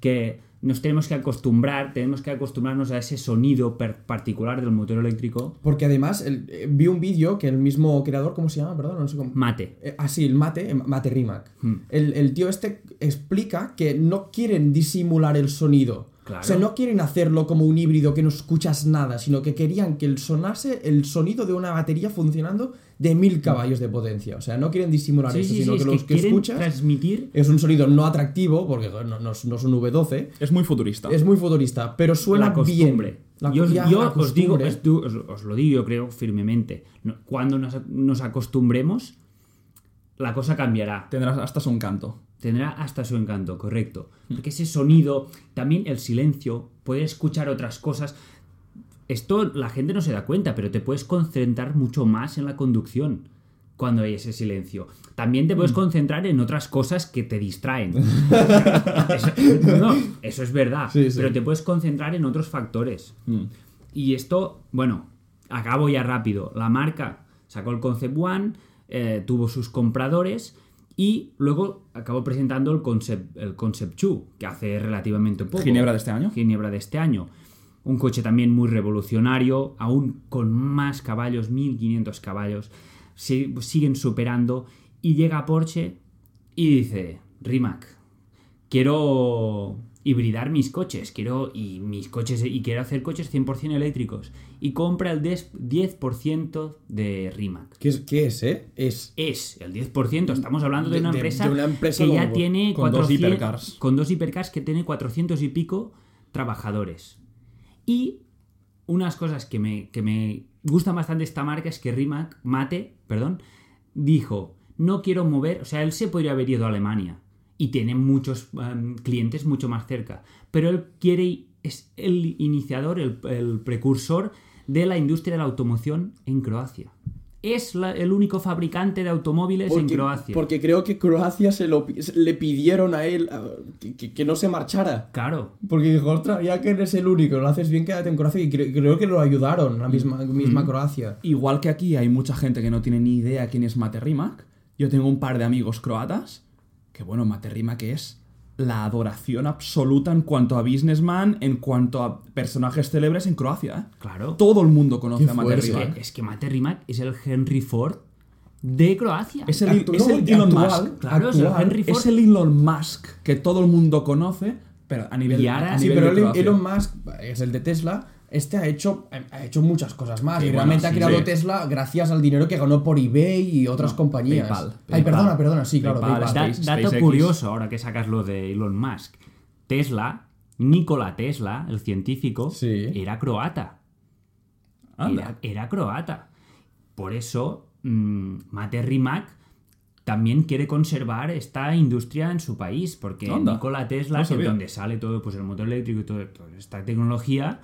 que nos tenemos que acostumbrar, tenemos que acostumbrarnos a ese sonido particular del motor eléctrico. Porque además el- eh, vi un vídeo que el mismo creador, ¿cómo se llama? Perdón, no sé cómo. Mate. Eh, ah, sí, el Mate, eh, Mate Rimac. Hmm. El, el tío este explica que no quieren disimular el sonido. Claro. O sea, no quieren hacerlo como un híbrido que no escuchas nada, sino que querían que el sonase el sonido de una batería funcionando de mil caballos de potencia. O sea, no quieren disimular Sí, eso, sí, sino sí, que es los que que quieren escuchas transmitir es un sonido no atractivo, porque no, no, es- no es un V12, Es muy futurista. es muy futurista, pero suena la costumbre. bien. La- yo ya, yo la os digo, es os, os lo digo, yo creo firmemente. No- Cuando nos, nos acostumbremos, la cosa cambiará. Tendrás hasta su encanto. Tendrá hasta su encanto, correcto. Porque ese sonido, también el silencio, poder escuchar otras cosas. Esto la gente no se da cuenta, pero te puedes concentrar mucho más en la conducción cuando hay ese silencio. También te puedes Mm. concentrar en otras cosas que te distraen. eso, no, eso es verdad. Sí, sí. Pero te puedes concentrar en otros factores. Mm. Y esto, bueno, acabo ya rápido. La marca sacó el Concept One, eh, tuvo sus compradores y luego acabó presentando el Concept, el Concept 2, que hace relativamente poco. Ginebra de este año. Ginebra de este año. Un coche también muy revolucionario, aún con más caballos, 1500 caballos. Si- siguen superando. Y llega Porsche y dice: Rimac, quiero hibridar mis coches, quiero y mis coches y quiero hacer coches 100% eléctricos y compra el 10%, 10% de Rimac. ¿Qué es, qué es, eh? Es Es el 10%, estamos hablando de De- una de- empresa, de una empresa que ya tiene con dos 400 hipercars. con dos hipercars que tiene 400 y pico trabajadores. Y unas cosas que me, que me gustan bastante esta marca es que Rimac, Mate, perdón, dijo, no quiero mover, o sea, él se podría haber ido a Alemania y tiene muchos em, clientes mucho más cerca, pero él quiere, es el iniciador, el, el precursor de la industria de la automoción en Croacia. Es la- el único fabricante de automóviles en Croacia. porque creo que Croacia se lo, se- le pidieron a él que, que- que no se marchara. Claro, Porque dijo, ostras, ya que eres el único, lo haces bien, quédate en Croacia. Y cre- creo que lo ayudaron, la misma, misma Croacia. Igual que aquí hay mucha gente que no tiene ni idea quién es Mate Rimac, yo tengo un par de amigos croatas que, bueno, Mate Rimac es la adoración absoluta en cuanto a businessman, en cuanto a personajes célebres en Croacia. ¿eh? Claro. Todo el mundo conoce Qué a Mate Rimac. que, es que Mate Rimac es el Henry Ford de Croacia. Es el, es Elon actual, Musk. Claro, es el actual. Henry Ford. Es el Elon Musk que todo el mundo conoce, pero a nivel, Y ahora- a Sí, pero de. Elon Musk es el de Tesla. Este ha hecho, ha hecho muchas cosas más. Sí, y bueno, realmente ha creado sí. Tesla gracias al dinero que ganó por eBay y otras No, compañías. PayPal, Ay, PayPal. perdona, perdona, sí, claro, PayPal. Da- dato SpaceX. curioso, ahora que sacas lo de Elon Musk. Tesla, Nikola Tesla, el científico, Sí. era croata. Era, era croata. Por eso, mm, Mate Rimac también quiere conservar esta industria en su país, porque. Nikola Tesla, No que es donde sale todo pues, el motor eléctrico y toda esta tecnología,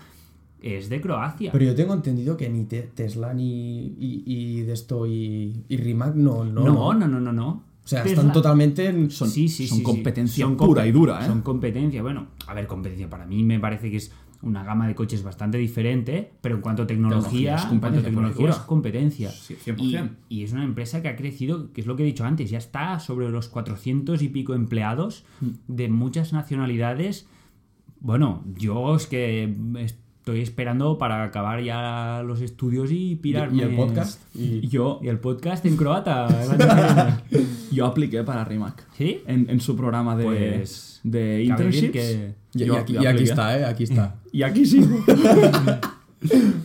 es de Croacia. Pero yo tengo entendido que ni Te- Tesla ni y, y de esto y, y Rimac no, no, no, no, no, no, no. O sea, Tesla- están totalmente en- Son- sí, sí, son sí, sí. competencia Son pura y dura, ¿eh? Son competencia, bueno, a ver, competencia para mí me parece que es una gama de coches bastante diferente, pero en cuanto a tecnología, Tecnología es en cuanto a competencia pura y tecnología es dura. competencia. Sí, 100%. Y, y es una empresa que ha crecido, que es lo que he dicho antes, ya está sobre los 400 y pico empleados Mm. de muchas nacionalidades. Bueno, yo es que estoy esperando para acabar ya los estudios y pirarme. y el podcast. Y, Yo, Y el podcast en croata. yo apliqué para Rimac. ¿Sí? En, en su programa de, Pues, de internships. que- y- aquí, y aquí está, ¿eh? Aquí está. Y aquí sí.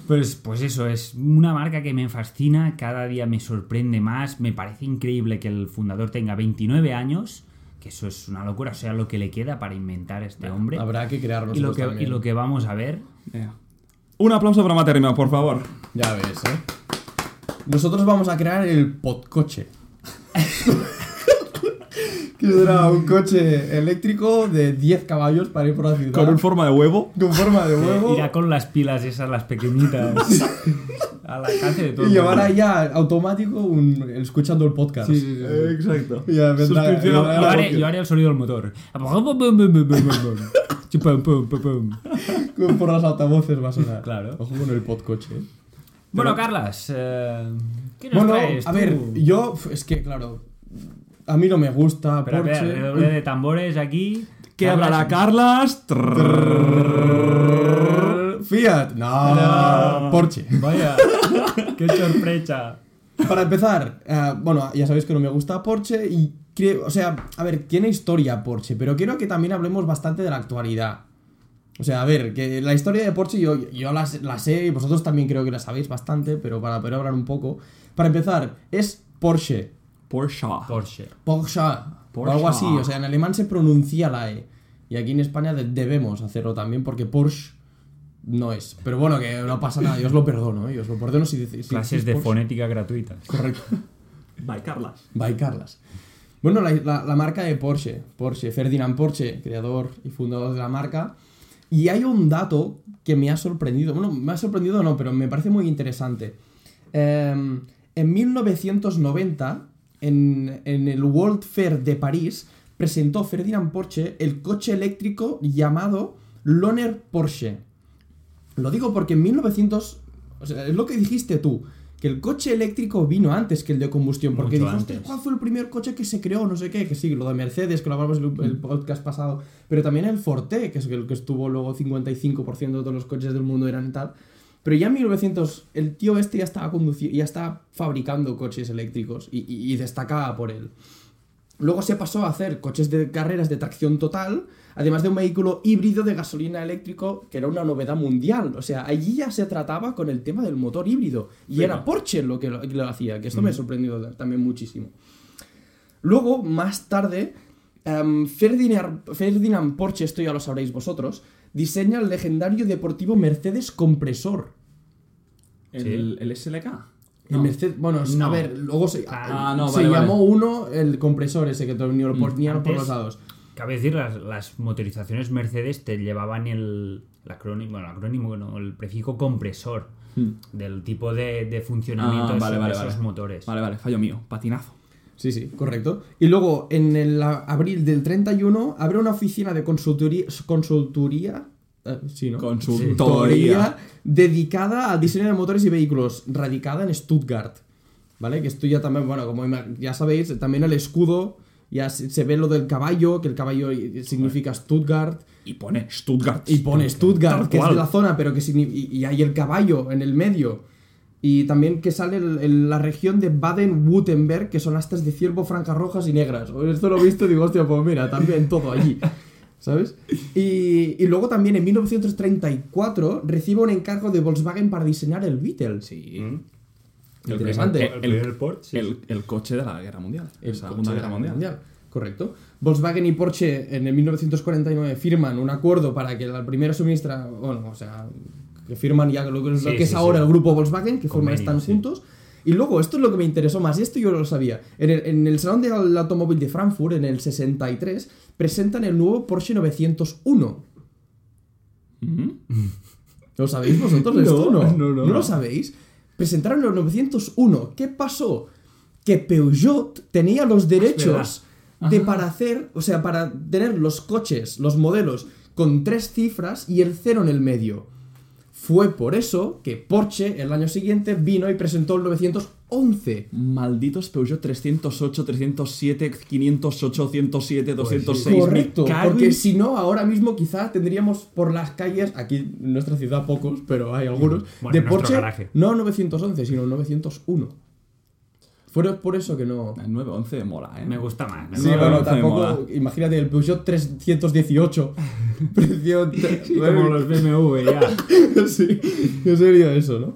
Pues, pues eso, es una marca que me fascina, cada día me sorprende más, me parece increíble que el fundador tenga 29 años, que eso es una locura, o sea, lo que le queda para inventar a este hombre. Habrá que crear Y lo, y lo que vamos a ver, Un aplauso para Mate Rimac, por favor. Ya ves, ¿eh? Nosotros vamos a crear el podcoche. un coche eléctrico de 10 caballos para ir por la ciudad. Con un forma de huevo. con forma de huevo. irá con las pilas esas, las pequeñitas, al alcance de todo Y llevar ahí ya automático un, escuchando el podcast. Exacto. Ya vendrá- Suscripción. vendrá- Yo haré, yo haré el sonido del motor. Chupum, pum, pum, pum. Con- Por los altavoces va a sonar. Claro. Ojo con el podcoche. ¿eh? Bueno, Carlas, eh, ¿qué nos Bueno, traes a tú? ver, yo, es que, claro, a mí no me gusta Espera, espera, Porsche. redoble de tambores aquí. ¿Qué hablará Carlas? Fiat, no, Porsche. Vaya, qué sorpresa. Para empezar, eh, bueno, ya sabéis que no me gusta Porsche y creo, o sea, a ver, tiene historia Porsche, pero quiero que también hablemos bastante de la actualidad. O sea, a ver, que la historia de Porsche yo, yo la, la sé y vosotros también creo que la sabéis bastante, pero para poder hablar un poco. Para empezar, es Porsche, Porsche. Porsche. Porsche, o algo así, o sea, en alemán se pronuncia la E. Y aquí en España de- debemos hacerlo también porque Porsche no es. Pero bueno, que no pasa nada, yo os lo perdono, ¿eh? yo os lo perdono si decís... Clases de Porsche. fonética gratuitas. Correcto. Bye, Carlas. By Carlas. Bueno, la, la- la marca de Porsche, Porsche, Ferdinand Porsche, creador y fundador de la marca. Y hay un dato que me ha sorprendido. Bueno, me ha sorprendido no, pero me parece muy interesante. Em, en 1990, en, en el World Fair de París, presentó Ferdinand Porsche el coche eléctrico llamado Loner Porsche. Lo digo porque en 1900... O sea, es lo que dijiste tú. Que el coche eléctrico vino antes que el de combustión. Porque Mucho antes. "Hostia, ¿cuál fue el primer coche que se creó? No sé qué. Que sí, lo de Mercedes, que lo hablamos en el, el podcast pasado. Pero también el Forte, que es el que estuvo luego 55% de todos los coches del mundo eran tal. Pero ya en 1900, el tío este ya estaba conduciendo, ya estaba fabricando coches eléctricos y, y- y destacaba por él. Luego se pasó a hacer coches de carreras de tracción total, además de un vehículo híbrido de gasolina eléctrico, que era una novedad mundial. O sea, allí ya se trataba con el tema del motor híbrido. Y era Porsche lo que lo, hacía, que esto me ha sorprendido también muchísimo. Luego, más tarde, em, Ferdinand, Ferdinand Porsche, esto ya lo sabréis vosotros, diseña el legendario deportivo Mercedes Compresor. ¿El, el SLK? El Mercedes, bueno, a ver, luego se, Ah, no, se vale, llamó vale. uno el compresor ese que tenía lo ponían por los lados. Cabe decir, las, las motorizaciones Mercedes te llevaban el, el acrónimo, bueno, el acrónimo, no, el prefijo compresor del tipo de, de funcionamiento Ah, de vale, esos, de esos vale. motores. Vale, vale, fallo mío. Patinazo. Sí, sí, correcto. Y luego, en el abril del 31, abre una oficina de consultoría. Consultoría. eh, sí, ¿no? Consultoría. dedicada al diseño de motores y vehículos, radicada en Stuttgart. ¿vale? Que esto ya también, bueno, como ya sabéis, también el escudo, ya se, se ve lo del caballo, que el caballo significa Stuttgart, Y pone Stuttgart. y pone Stuttgart, Tal que es de la zona, pero que signi- y, y hay el caballo en el medio. Y también que sale el- el- la región de Baden-Württemberg, que son astas de ciervo, franjas rojas y negras. Esto lo he visto y digo, hostia, pues mira, también todo allí. ¿Sabes? Y, y luego también en 1934 recibe un encargo de Volkswagen para diseñar el Beetle. Sí. Interesante. El, el- el- el coche de la guerra mundial. El la coche Segunda de Guerra la Mundial. Correcto. Volkswagen y Porsche en el 1949 firman un acuerdo para que la primera suministra, bueno, o sea, que firman ya lo que, lo Sí, que es sí, ahora sí. el grupo Volkswagen, que forman están juntos. Y luego, esto es lo que me interesó más, y esto yo lo sabía. En el, en el Salón del Automóvil de Frankfurt, en el 63, presentan el nuevo Porsche 901. Ujú. ¿Lo sabéis vosotros No, esto? No, no, no, lo no. sabéis? Presentaron los 901. ¿Qué pasó? Que Peugeot tenía los derechos de para hacer, o sea, para tener los coches, los modelos con tres cifras y el cero en el medio. Fue por eso que Porsche el año siguiente vino y presentó el 911. Malditos Peugeot 308, 307, 508, 107, 206. Correcto, porque si no, ahora mismo quizá tendríamos por las calles, aquí en nuestra ciudad pocos, pero hay algunos, Bueno, de Porsche, garaje. no 911, sino 901. Fue por eso que no... El 911 mola, ¿eh? Me gusta más. me Sí, gusta bueno, tampoco... mola. Imagínate el Peugeot 318. precio... Como los BMW ya. sí, en serio eso, ¿no?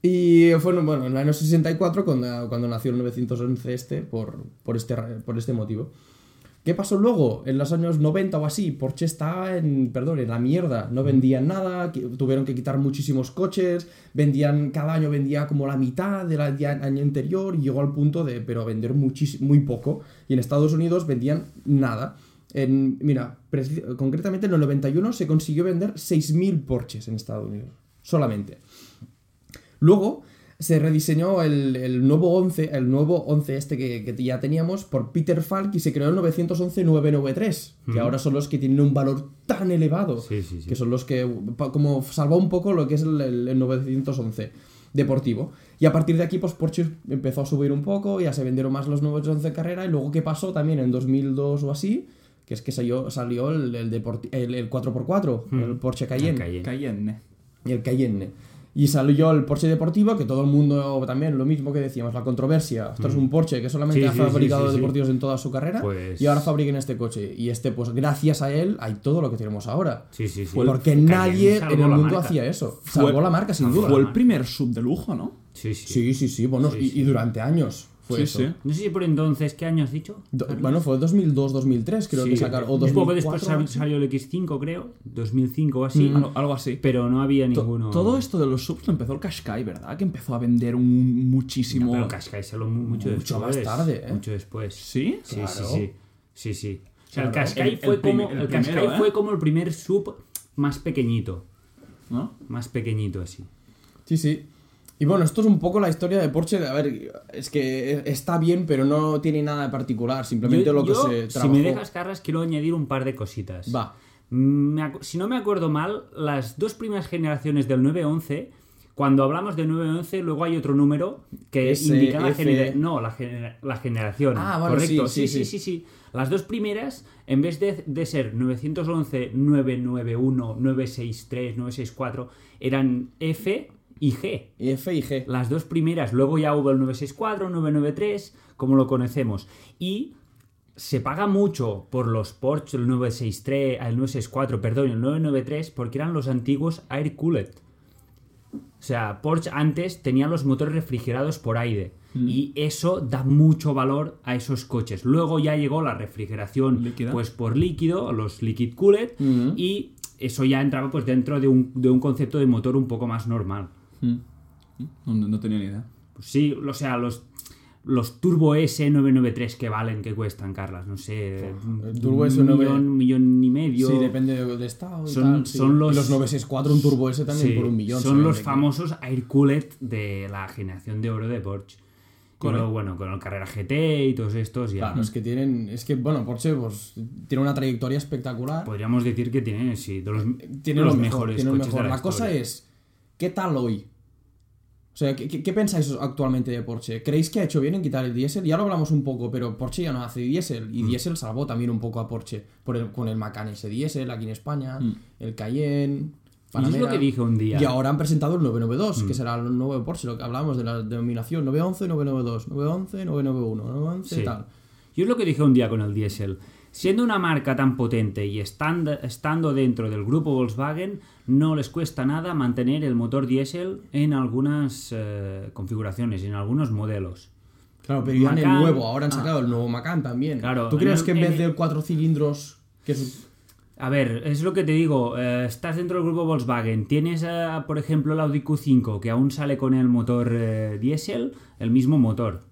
Y fue bueno, en el año 64 cuando, cuando nació el 911 este, por, por, este, por este motivo. ¿Qué pasó luego? En los años 90 o así, Porsche estaba en, perdón, en la mierda. No vendían nada, tuvieron que quitar muchísimos coches, vendían, cada año vendía como la mitad del año anterior y llegó al punto de, pero vender muy poco. Y en Estados Unidos vendían nada. En, mira, concretamente en el 91 se consiguió vender 6.000 Porsches en Estados Unidos, solamente. Luego se rediseñó el, el nuevo 11, el nuevo 11 este que, que ya teníamos por Peter Falk y se creó el 911-993, que ahora son los que tienen un valor tan elevado, Sí, sí, sí. que son los que como salvó un poco lo que es el, el- el 911 deportivo. Y a partir de aquí, pues Porsche empezó a subir un poco, ya se vendieron más los 911 de carrera, y luego ¿qué pasó también en 2002 o así? Que es que salió, salió el, el, el, el 4x4, el Porsche Cayenne. Cayenne. Cayenne. Y el Cayenne. Y salió el Porsche deportivo, que todo el mundo también, lo mismo que decíamos, la controversia. Esto es un Porsche que solamente Sí, ha fabricado sí, sí, sí. deportivos en toda su carrera Pues- y ahora fabrican este coche. Y este, pues gracias a él, hay todo lo que tenemos ahora. Sí, sí, sí. Porque Cayenne nadie en el mundo marca. hacía eso. Fue- Salvó la marca, sin duda. Fue el primer sub de lujo, ¿no? Sí, sí. Sí, sí, sí. Bueno, Sí, y, sí. y durante años fue sí, eso. sí. No sé si por entonces, ¿qué año has dicho? Do- bueno, fue 2002, 2003, creo Sí, que sacaron. O un 2004, poco después sal- salió el X5, creo. 2005 o así. Algo, algo así. Pero no había To- ninguno. Todo esto de los subs lo empezó el Qashqai, ¿verdad? Que empezó a vender un muchísimo. Pero Qashqai salió mu- mucho, Mucho más después. tarde, ¿eh? Mucho después. ¿Sí? Sí, Claro. sí, sí. Sí, sí. O sea, el Claro. Qashqai El- fue el como. el El Qashqai primero, ¿eh? fue como el primer sub más pequeñito. ¿No? Más pequeñito así. Sí, sí. Y bueno, esto es un poco la historia de Porsche. A ver, es que está bien, pero no tiene nada de particular. Simplemente Yo- lo que yo, se si trabajó. me dejas, Carlas, quiero añadir un par de cositas. Va. Me acu- si no me acuerdo mal, las dos primeras generaciones del 911, cuando hablamos de 911, luego hay otro número que S, indica la, F. genera- no, la, genera- la generación. Ah, bueno, Correcto. sí, Sí sí, sí, sí, sí. Las dos primeras, en vez de, de ser 911, 991, 963, 964, eran F y G. F y G. Las dos primeras, luego ya hubo el 964, 993, como lo conocemos. Y se paga mucho por los Porsche, el 963, el 964, perdón, el 993, porque eran los antiguos air cooled. O sea, Porsche antes tenía los motores refrigerados por aire. Y eso da mucho valor a esos coches. Luego ya llegó la refrigeración Líquida. pues por líquido, los liquid cooled, Mm. y eso ya entraba pues dentro de un, de un concepto de motor un poco más normal. Mm. No, no tenía ni idea. Pues sí, o sea, los, los Turbo S993 que valen, que cuestan, Carlas, no sé. el Turbo un S9 millón, un millón y medio. Sí, depende del estado. y Son- tal, sí. son los- Y los 964, un Turbo S también Sí, por un millón. Son se los famosos air cooled de la generación de oro de Porsche. Y Correcto. luego, bueno, con el Carrera GT y todos estos, ya. Claro, es que tienen. Es que, bueno, Porsche pues, tiene una trayectoria espectacular. Podríamos decir que tiene, sí, de los, tiene los lo mejor, mejores tiene lo coches mejor. de La, la, cosa es, ¿qué tal hoy? O sea, ¿qué, qué- qué pensáis actualmente de Porsche? ¿Creéis que ha hecho bien en quitar el diésel? Ya lo hablamos un poco, pero Porsche ya no hace diésel. Mm. Y diésel salvó también un poco a Porsche por el- con el Macan ese diésel aquí en España, Mm. el Cayenne. Y es lo Panamera. que dije un día. Y ahora han presentado el 992, Mm. que será el nuevo Porsche, lo que hablábamos de la denominación 911, 992, 911, 991, 911 Sí. tal. Yo es lo que dije un día con el diésel. Siendo una marca tan potente y estando, dentro del grupo Volkswagen, no les cuesta nada mantener el motor diésel en algunas eh, configuraciones, en algunos modelos. Claro, pero ya en el Macan- nuevo, ahora han ah. sacado el nuevo Macan también. Claro, ¿Tú crees que en en vez del cuatro cilindros, que es A ver, es lo que te digo, eh, estás dentro del grupo Volkswagen, tienes, eh, por ejemplo, el Audi Q5 que aún sale con el motor diésel, el mismo motor.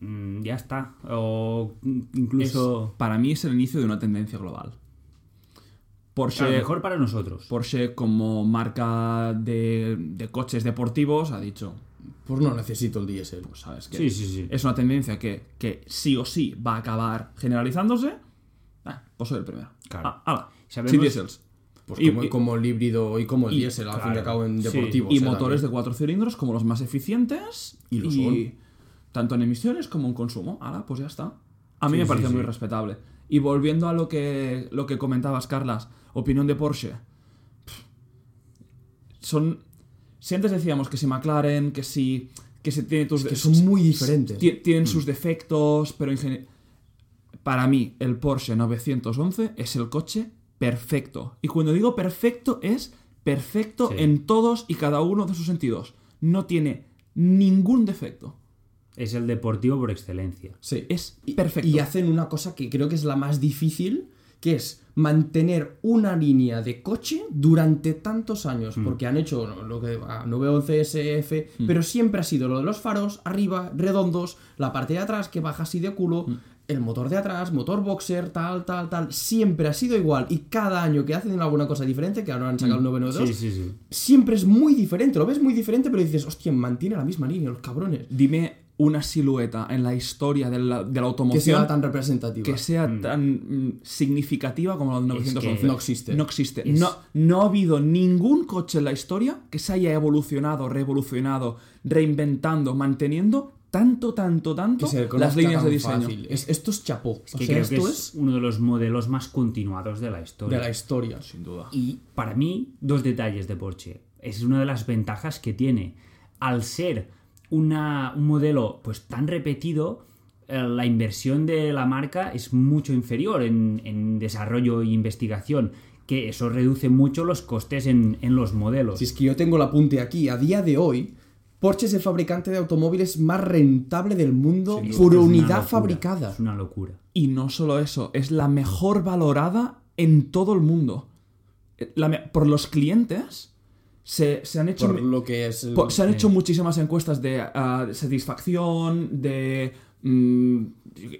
Mm, ya está. O incluso... Es- para mí es el inicio de una tendencia global. Porsche, Claro, mejor para nosotros. Porsche como marca de, de coches deportivos ha dicho, Pues no necesito el diésel. pues sabes que Sí, sí, sí. es una tendencia que, que sí o sí va a acabar generalizándose. Ah, pues soy el primero. Claro. Ah, ala, Sabemos- sin diésels. Pues Y- como, y- como el híbrido y como el diésel, al fin y al cabo, en sí. deportivos. y eh, motores de cuatro cilindros como los más eficientes Y lo son. Tanto en emisiones como en consumo. Ahora, pues ya está. A mí Sí, me parece sí. muy respetable. Y volviendo a lo que, lo que comentabas, Carlas, opinión de Porsche. Pff, Son. Si antes decíamos que si McLaren, que si. que si tiene tus. que son muy diferentes. ti- Tienen sus defectos, pero en general. Para mí, el Porsche 911 es el coche perfecto. Y cuando digo perfecto, es perfecto en todos y cada uno de sus sentidos. No tiene ningún defecto. Es el deportivo por excelencia. Sí. Es perfecto. Y hacen una cosa que creo que es la más difícil, que es mantener una línea de coche durante tantos años. Mm. Porque han hecho lo que ah, 911 SF, Mm. pero siempre ha sido lo de los faros, arriba, redondos, la parte de atrás que baja así de culo. Mm. El motor de atrás, motor boxer, tal, tal, tal, siempre ha sido igual. Y cada año que hacen alguna cosa diferente, que ahora han sacado el 992, Mm. Sí, sí, sí. siempre es muy diferente. Lo ves muy diferente, pero dices, hostia, mantiene la misma línea, los cabrones. Dime una silueta en la historia de la, de la Que automoción sea tan representativa. que sea tan mm, significativa como la del 911. no existe. No existe. Es- No, no ha habido ningún coche en la historia que se haya evolucionado, revolucionado, reinventando, manteniendo tanto, tanto, tanto que las líneas de diseño. fácil. Es- esto es chapó. Es o que sea, creo que esto es, es uno de los modelos más continuados de la historia. de la historia. Sin duda. Y para mí, dos detalles de Porsche. Es una de las ventajas que tiene. Al ser una- un modelo pues tan repetido, eh, la inversión de la marca es mucho inferior en, en desarrollo e investigación, que eso reduce mucho los costes en, en los modelos. Si es que yo tengo el apunte aquí, a día de hoy, Porsche es el fabricante de automóviles más rentable del mundo por unidad locura, fabricada. Es una locura. Y no solo eso, es la mejor valorada en todo el mundo. Eh, La por los clientes se, se han hecho... Por lo que es. el- Po- se han eh, hecho muchísimas encuestas de ah, satisfacción, de. mm,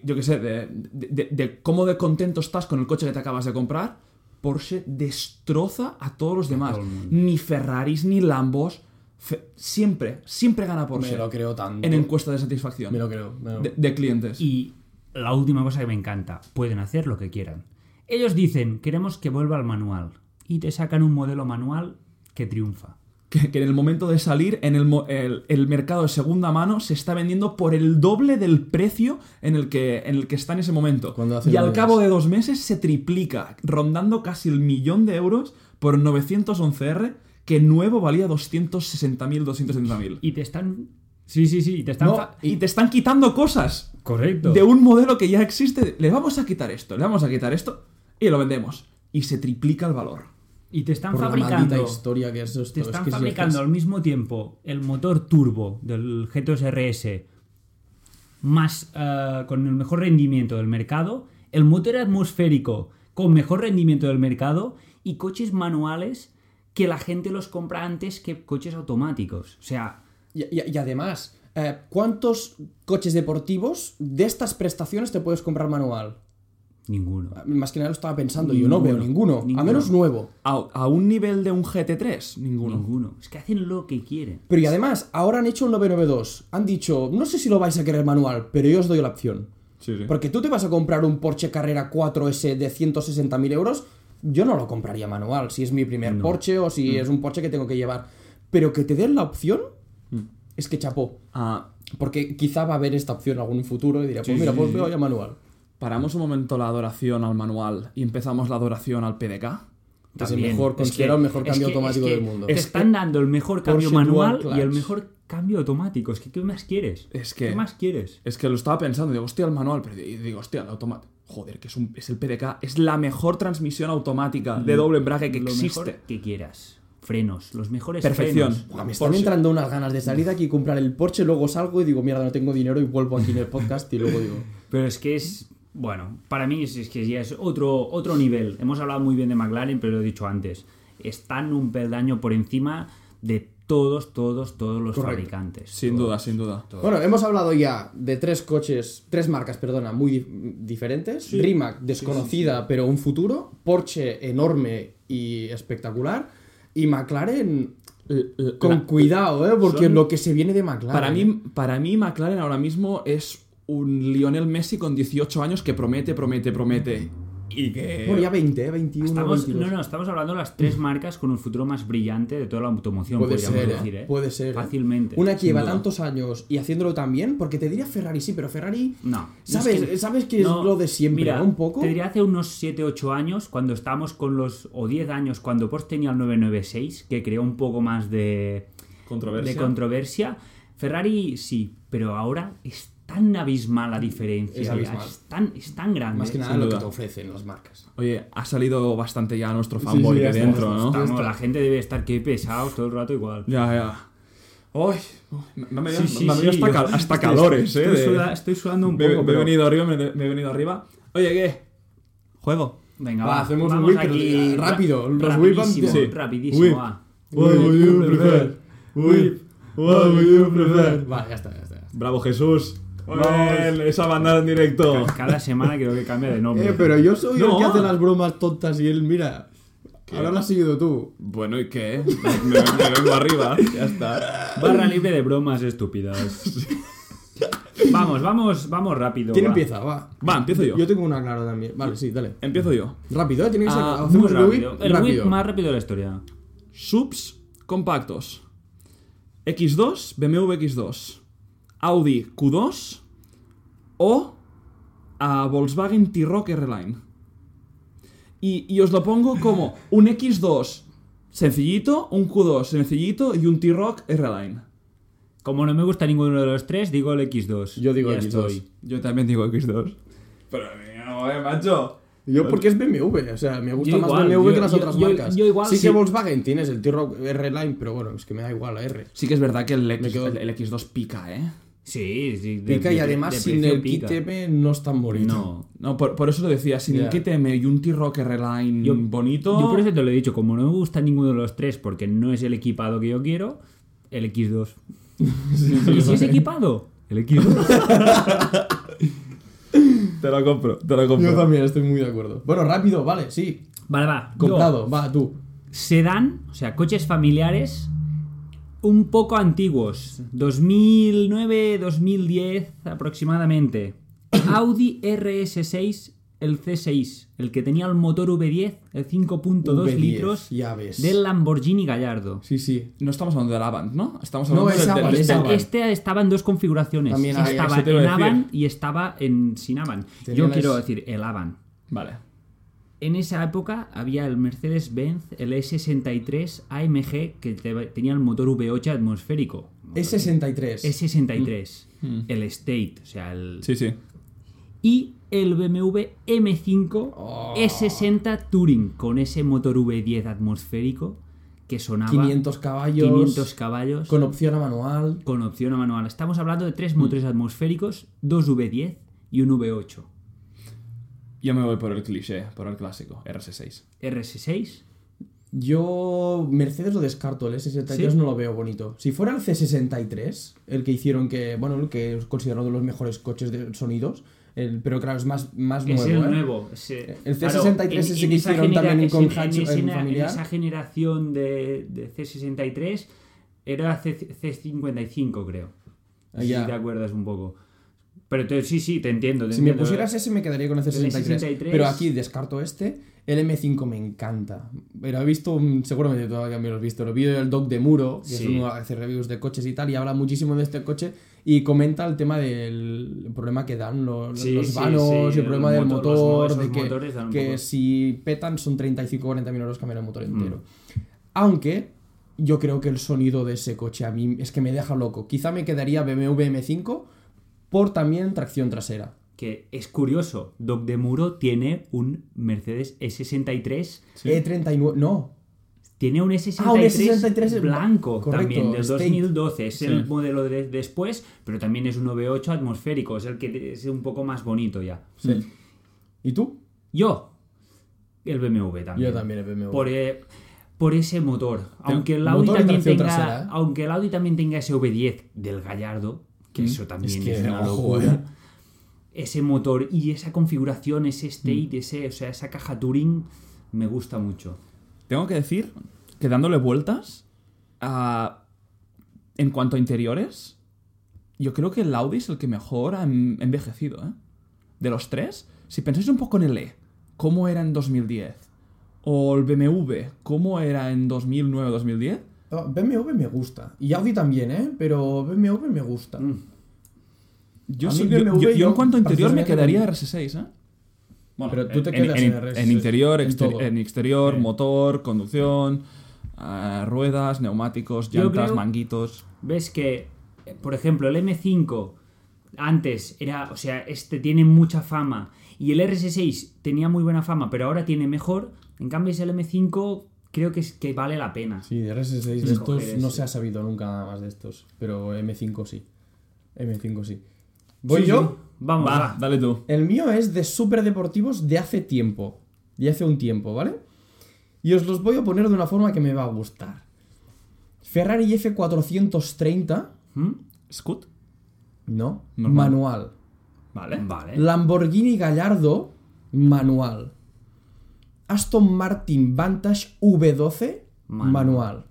yo qué sé, de, de- de- de cómo de contento estás con el coche que te acabas de comprar. Porsche destroza a todos los demás. Ni Ferraris, ni Lambos. Fe- siempre, siempre gana Porsche Me lo creo tanto. en encuestas de satisfacción Me lo creo. me lo- de, de clientes. Y la última cosa que me encanta, pueden hacer lo que quieran. Ellos dicen, queremos que vuelva al manual. Y te sacan un modelo manual que triunfa. que, que en el momento de salir, en el, mo- el- el mercado de segunda mano se está vendiendo por el doble del precio en el que, en el que está en ese momento. Cuando hace Y al cabo de dos meses se triplica, rondando casi el millón de euros por un 911R que nuevo valía 260.000, 270.000. Y te están... Sí, sí, sí, te están... No, y te están quitando cosas Correcto. de un modelo que ya existe. Le vamos a quitar esto, le vamos a quitar esto y lo vendemos. Y se triplica el valor. Y te están por fabricando... maldita historia que es esto. Te es están si fabricando al mismo tiempo el motor turbo del GTOS RS más eh, con el mejor rendimiento del mercado, el motor atmosférico con mejor rendimiento del mercado y coches manuales que la gente los compra antes que coches automáticos. O sea, Y, y- y además, eh, ¿cuántos coches deportivos de estas prestaciones te puedes comprar manual? Ninguno. Más que nada lo estaba pensando, yo no veo Ninguno. ninguno. A menos nuevo. A, a un nivel de un GT3, ninguno. Ninguno. Es que hacen lo que quieren. Pero y además, ahora han hecho un 992. Han dicho, no sé si lo vais a querer manual, pero yo os doy la opción. Sí, sí. Porque tú te vas a comprar un Porsche Carrera 4S de 160.000 euros, yo no lo compraría manual, si es mi primer Porsche o si es un Porsche que tengo que llevar. Pero que te den la opción, es que chapó. Ah, Porque quizá va a haber esta opción en algún futuro y dirá, pues Sí, mira, sí, pues sí. veo ya manual. Paramos un momento la adoración al manual y empezamos la adoración al PDK. Es el También. mejor, que- el mejor es cambio que- automático es que del mundo. Te están dando el mejor cambio manual y el mejor cambio automático. Es que, ¿qué más quieres? Es que- ¿Qué más quieres? Es que lo estaba pensando, digo, hostia, el manual, pero y digo, hostia, el automático. Joder, que es, un, es el PDK, es la mejor transmisión automática de doble embrague que Lo existe. mejor que quieras. Frenos, los mejores Perfección. frenos. Buah, me están Porsche. entrando unas ganas de salir de aquí y comprar el Porsche, luego salgo y digo, mierda, no tengo dinero y vuelvo aquí en el podcast y luego digo... Pero es que es. Bueno, para mí es, es que ya es otro, otro nivel. Hemos hablado muy bien de McLaren, pero lo he dicho antes. Están un peldaño por encima de todos, todos, todos los Correcto. fabricantes. Sin Todos. duda, sin duda. Bueno, hemos hablado ya de tres coches, tres marcas, perdona, muy di- diferentes. Rimac, desconocida, pero un futuro. Porsche, enorme y espectacular. Y McLaren, con cuidado, ¿eh? Porque son- lo que se viene de McLaren. para, mí, para mí, McLaren ahora mismo es un Lionel Messi con 18 años que promete, promete, promete. Y que. Bueno, ya 20, ¿eh? 21, Estamos, 22. no, no, estamos hablando de las tres marcas con un futuro más brillante de toda la automoción, Puede podríamos ser, decir, ¿eh? ¿eh? Puede ser. ¿eh? Fácilmente. Una que lleva duda. tantos años y haciéndolo tan bien, porque te diría Ferrari, sí, pero Ferrari. No. ¿Sabes, es que- ¿sabes que no, es lo de siempre, mira, ¿no? Un poco. Te diría hace unos 7, 8 años, cuando estábamos con los. o 10 años, cuando Porsche tenía el 996, que creó un poco más de. Controversia. de controversia. Ferrari sí, pero ahora es tan abismal la diferencia. Es ya, abismal. Es, tan, es tan grande. Más que nada lo duda. que te ofrecen las marcas. Oye, ha salido bastante ya nuestro fanboy sí, ya de dentro, ¿no? Estamos- la gente debe estar que pesados todo el rato igual. Ya, ya. Uy, me, me, Sí, sí, me ha venido sí, hasta, yo- cal- hasta estoy- calores, ¿eh? Estoy, de- suda- estoy sudando un me, poco. me he venido arriba, me, me he venido arriba. Oye, ¿qué? Juego. Venga, Va, va, hacemos un whip, aquí rápido, los whip rapidísimo, antes. Sí. rapidísimo, Whip. va. What would you prefer? Whip. What would you prefer? Vale, ya está, ya está. ya está. Bravo, Jesús. Bien, esa bandada en directo. Cada semana creo que cambia de nombre. Eh, pero yo soy el No. que hace las bromas tontas y él, mira. Ahora lo has seguido tú. Bueno, ¿y qué? Me, me vengo arriba. Ya está. Barra libre de bromas estúpidas. vamos, vamos, vamos rápido. ¿Quién va. empieza? Va. Va, empiezo yo. Yo tengo una claro también. Vale, sí, dale. Empiezo yo. Rápido, ¿eh? Tiene que ser. Ah, hacemos Muy el rápido. El más rápido de la historia. Subs compactos. X2, BMW X2. Audi Q2 o a Volkswagen T-Roc R-Line. Y, y os lo pongo como un X2 sencillito, un Q2 sencillito y un T-Roc R-Line. Como no me gusta ninguno de los tres, digo el X2. Yo digo Ya X2. estoy. Yo también digo X2. Pero no, eh, macho. Yo porque es BMW, o sea, me gusta Yo más igual, BMW yo- que las yo- otras yo- marcas. yo igual sí, sí. que Volkswagen tienes el T-Roc R-Line, pero bueno, es que me da igual la R. Sí que es verdad que el, X, quedo- el, el X2 pica, ¿eh? Sí, sí. de- Pica y de- además de sin el pica. kit M no es tan bonito. No. No, por, por eso lo decía, sin Ya. el KTM y un T-Roc R-Line Yo- bonito... Yo por eso te lo he dicho, como no me gusta ninguno de los tres porque no es el equipado que yo quiero, el X2. ¿Y si es equipado? El X2. Te lo compro, te lo compro. Yo también estoy muy de acuerdo. Bueno, rápido, vale, sí. Vale, va. yo, Comprado, va, tú. sedán, o sea, coches familiares un poco antiguos, 2009, 2010 aproximadamente. Audi RS6, el C6, el que tenía el motor V10, el 5.2 V10, litros ya ves. del Lamborghini Gallardo. Sí, sí. No estamos hablando del Avant, ¿no? Estamos No, hablando es del, Avant, del. Este estaba en dos configuraciones. También hay- estaba en. Avant y estaba en sin Avant. Yo quiero decir el Avant. Vale. En esa época había el Mercedes-Benz, el E63 AMG, que te- tenía el motor V8 atmosférico. Es 63. E63. Mm. El State, o sea, el... Sí, sí. Y el BMW M5 Oh. E60 Touring, con ese motor V10 atmosférico que sonaba 500 caballos. 500 caballos Con opción a manual. con opción a manual. Estamos hablando de Mm. tres motores atmosféricos, dos V10 y un V8. Yo me voy por el cliché, por el clásico, RS6. RS6, Yo Mercedes lo descarto, el S63 ¿Sí? no lo veo bonito. Si fuera el C63, el que hicieron que, bueno, el que es considerado de los mejores coches de sonidos, el- pero claro, es más, más es nuevo. el ¿eh? nuevo. ese- El claro, C63 en- ese en que hicieron también con en hatch esa- en en familiar. esa generación de, de C63 era C, C55, creo. Ah, Si ya. te acuerdas un poco. Pero te- sí, sí, te entiendo. te Si me pusieras ese me quedaría con el C63. C63. Pero aquí descarto este. El M5 me encanta. Pero he visto, un- seguramente todavía también lo has visto, el vídeo del Doc de Muro, que Sí. es uno que hace reviews de coches y tal, y habla muchísimo de este coche y comenta el tema del problema que dan los, Sí, los sí, vanos sí, el problema el del motor- de que, que poco- si petan son 35-40 mil euros cambiar el motor Mm. entero. Aunque yo creo que el sonido de ese coche a mí es que me deja loco. Quizá me quedaría BMW M5 por también tracción trasera. Que es curioso, Doc de Muro tiene un Mercedes E63, E39, no, tiene un E63, Ah, un E63 blanco correcto, también, del State. 2012. Es el modelo de después, pero también es un V8 atmosférico, es el que es un poco más bonito ya. Sí. ¿Y tú? Yo, el BMW también. Yo también el BMW. Por, eh, por ese motor. Aunque el Audi también tenga, trasera, ¿eh? aunque el Audi también tenga ese V10 del Gallardo, que eso también Mm. Es es, que, una ojo, locura. Ese motor y esa configuración, ese Mm. state, ese, o sea, esa caja Touring, me gusta mucho. Tengo que decir que dándole vueltas a- en cuanto a interiores, yo creo que el Audi es el que mejor ha en- envejecido, ¿eh? De los tres, si pensáis un poco en el E, ¿cómo era en 2010? O el BMW, ¿cómo era en 2009-2010? Ah, BMW me gusta. Y Audi también, ¿eh? Pero BMW me gusta. Mm. Yo, sí- yo- BMW yo- yo yo en cuanto a interior me quedaría con- RS6, ¿eh? Bueno, Pero tú te en, quedas en- en en- RS6, en interior, en exterior, Sí. motor, conducción, eh, ruedas, neumáticos, Yo llantas, creo- manguitos. Ves que, por ejemplo, el M5 antes era, o sea, este tiene mucha fama y el RS6 tenía muy buena fama, pero ahora tiene mejor. En cambio, ese el M5 creo que es que vale la pena. Sí, de RS6 de Sí, estos coger no se ha sabido nunca nada más de estos. Pero M5 sí. M5 sí. ¿Voy Sí, yo? sí. Vamos, Va, va. dale tú. El mío es de superdeportivos de hace tiempo. De hace un tiempo, ¿vale? Y os los voy a poner de una forma que me va a gustar. Ferrari F430, ¿Mm? Scoot. no, Normal. manual. Vale. Vale. Lamborghini Gallardo, manual. Aston Martin Vantage V12, Manual. manual.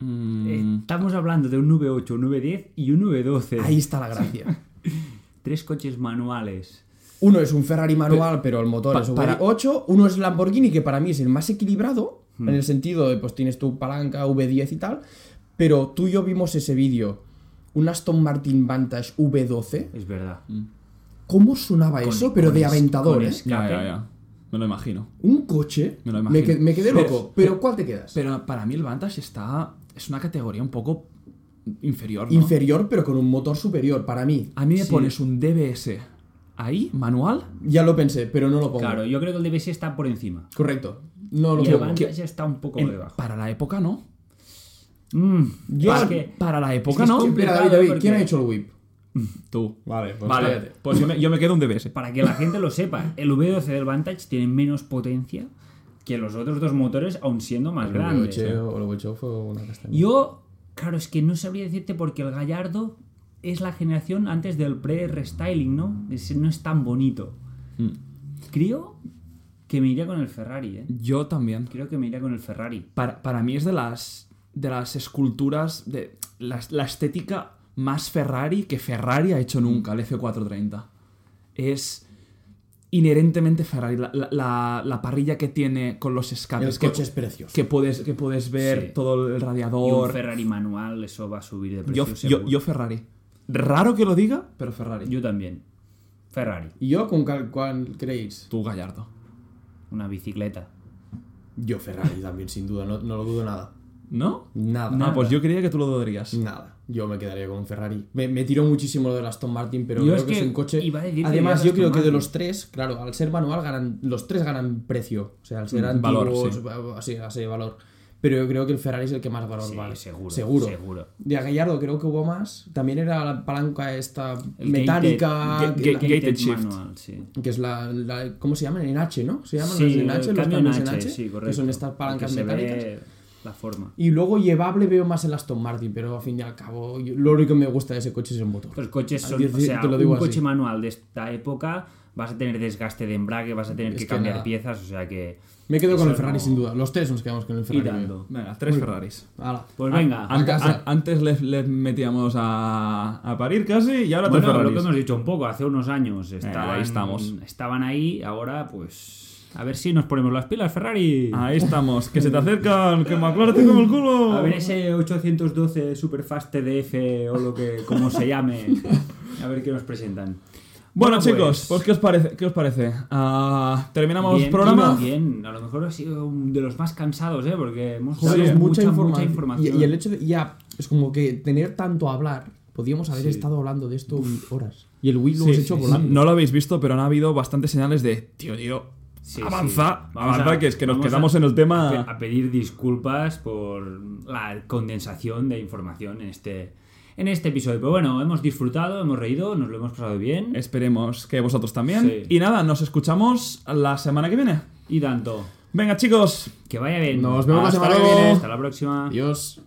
Mm, Estamos hablando de un V8, un V10 y un V12. Ahí está la gracia. Tres coches manuales. Uno es un Ferrari manual, pero el motor pa- es para- V8. Uno es Lamborghini, que para mí es el más equilibrado, Hmm. en el sentido de, pues tienes tu palanca V10 y tal. Pero tú y yo vimos ese vídeo. Un Aston Martin Vantage V12. Es verdad. ¿Cómo sonaba Con- eso? Pero de es- aventador, con ¿eh? es- ya, ya, ya. Me lo imagino. Un coche. Me lo Me, imagino. me quedé loco. Pero, ¿cuál te quedas? Pero para mí el Vantage está. Es una categoría un poco inferior. ¿no? Inferior, pero con un motor superior, para mí. A mí me Sí. pones un DBS ahí, manual. Ya lo pensé, pero no lo pongo. Claro, yo creo que el DBS está por encima. Correcto. No lo Y el pongo. Vantage está un poco en- debajo. para la época no. Mm, Yo- es para, que- para la es época que es no. David, David, ¿quién ha hecho el whip? Tú. Vale, pues Vale, pues yo me, yo me quedo un DBS. Para que la gente lo sepa, el V12 del Vantage tiene menos potencia que los otros dos motores, aun siendo más El grandes. V8 el V8 fue una castaña. Yo, claro, es que no sabría decirte porque el Gallardo es la generación antes del pre-restyling, ¿no? Es- no es tan bonito. Mm. Creo que me iría con el Ferrari, ¿eh? Yo también. Creo que me iría con el Ferrari. Para, para mí es de las, de las esculturas, de la, la estética más Ferrari que Ferrari ha hecho nunca, el F430. Es inherentemente Ferrari. La, la- la- la parrilla que tiene con los escapes. El que, coche es precioso. que puedes, que puedes ver Sí. todo el Y un radiador. Ferrari manual, eso va a subir de precio yo, yo Ferrari. Raro que lo diga, pero Ferrari. Yo también. Ferrari. ¿Y yo con cuál creéis? Tú, Gallardo. Una bicicleta. Yo Ferrari también, sin duda, no, no lo dudo nada. ¿No? Nada. Ah, pues yo creía que tú lo dudarías. Nada. Yo me quedaría con un Ferrari. Me, me tiró muchísimo lo del Aston Martin, pero Yo creo es que, es que un coche. iba a decir que Además, yo creo Aston que de los tres, claro, al ser manual ganan. Los tres ganan precio. O sea, al ser Mm, valor, antiguos, sí. así, así, valor. Pero yo creo que el Ferrari es el que más valor Sí, vale. seguro, Seguro. seguro. De Gallardo creo que hubo más. También era la palanca esta El metálica. gated- que, ga- gated shift. manual, sí. que es la, la- ¿Cómo se llaman? En H, ¿no? Se llaman Sí, los en H, los cambio en cambios en H, H. sí, que correcto. son estas palancas Que metálicas. ve- la forma. Y luego llevable veo más el Aston Martin, pero al fin y al cabo, yo- lo único que me gusta de ese coche es el motor. Los coches son, Te- o sea, te lo digo un así. coche manual de esta época vas a tener desgaste de embrague, vas a tener Es que que cambiar nada. piezas, o sea que... Me quedo con el Ferrari no- sin duda. Los tres nos quedamos con el Y Ferrari. dando. Venga, tres Ferraris. Pues venga. a a- antes les, les metíamos a, a parir casi y ahora tres Bueno, lo Ferraris. que hemos dicho un poco, hace unos años estaban, ahí estamos. estaban ahí, ahora pues... A ver si nos ponemos las pilas, Ferrari. Ahí estamos, que se te acercan, que McLaren te come el culo. A ver ese 812 Superfast TDF o lo que como se llame. A ver qué nos presentan. Bueno, Bueno, chicos, pues- pues ¿qué os parece? ¿Qué os parece? Ah, ¿Terminamos Bien, programa? Bien, a lo mejor ha sido de los más cansados, ¿eh? Porque hemos dado es mucha, información. mucha información. Y, y el hecho de ya, es como que tener tanto a hablar, podíamos haber Sí. estado hablando de esto horas. Y el Wii lo Sí, hemos hecho sí, sí. volando. No lo habéis visto, pero han habido bastantes señales de, tío, tío, Sí, avanza, sí. Avanza, a- que es que nos quedamos a- en el tema... A pedir disculpas por la condensación de información en este, en este episodio. Pero bueno, hemos disfrutado, hemos reído, nos lo hemos pasado bien. Esperemos que vosotros también. Sí. Y nada, nos escuchamos la semana que viene. Y tanto. Venga, chicos, Que vaya bien. Nos vemos la Hasta semana la que viene. Hasta la próxima. Adiós.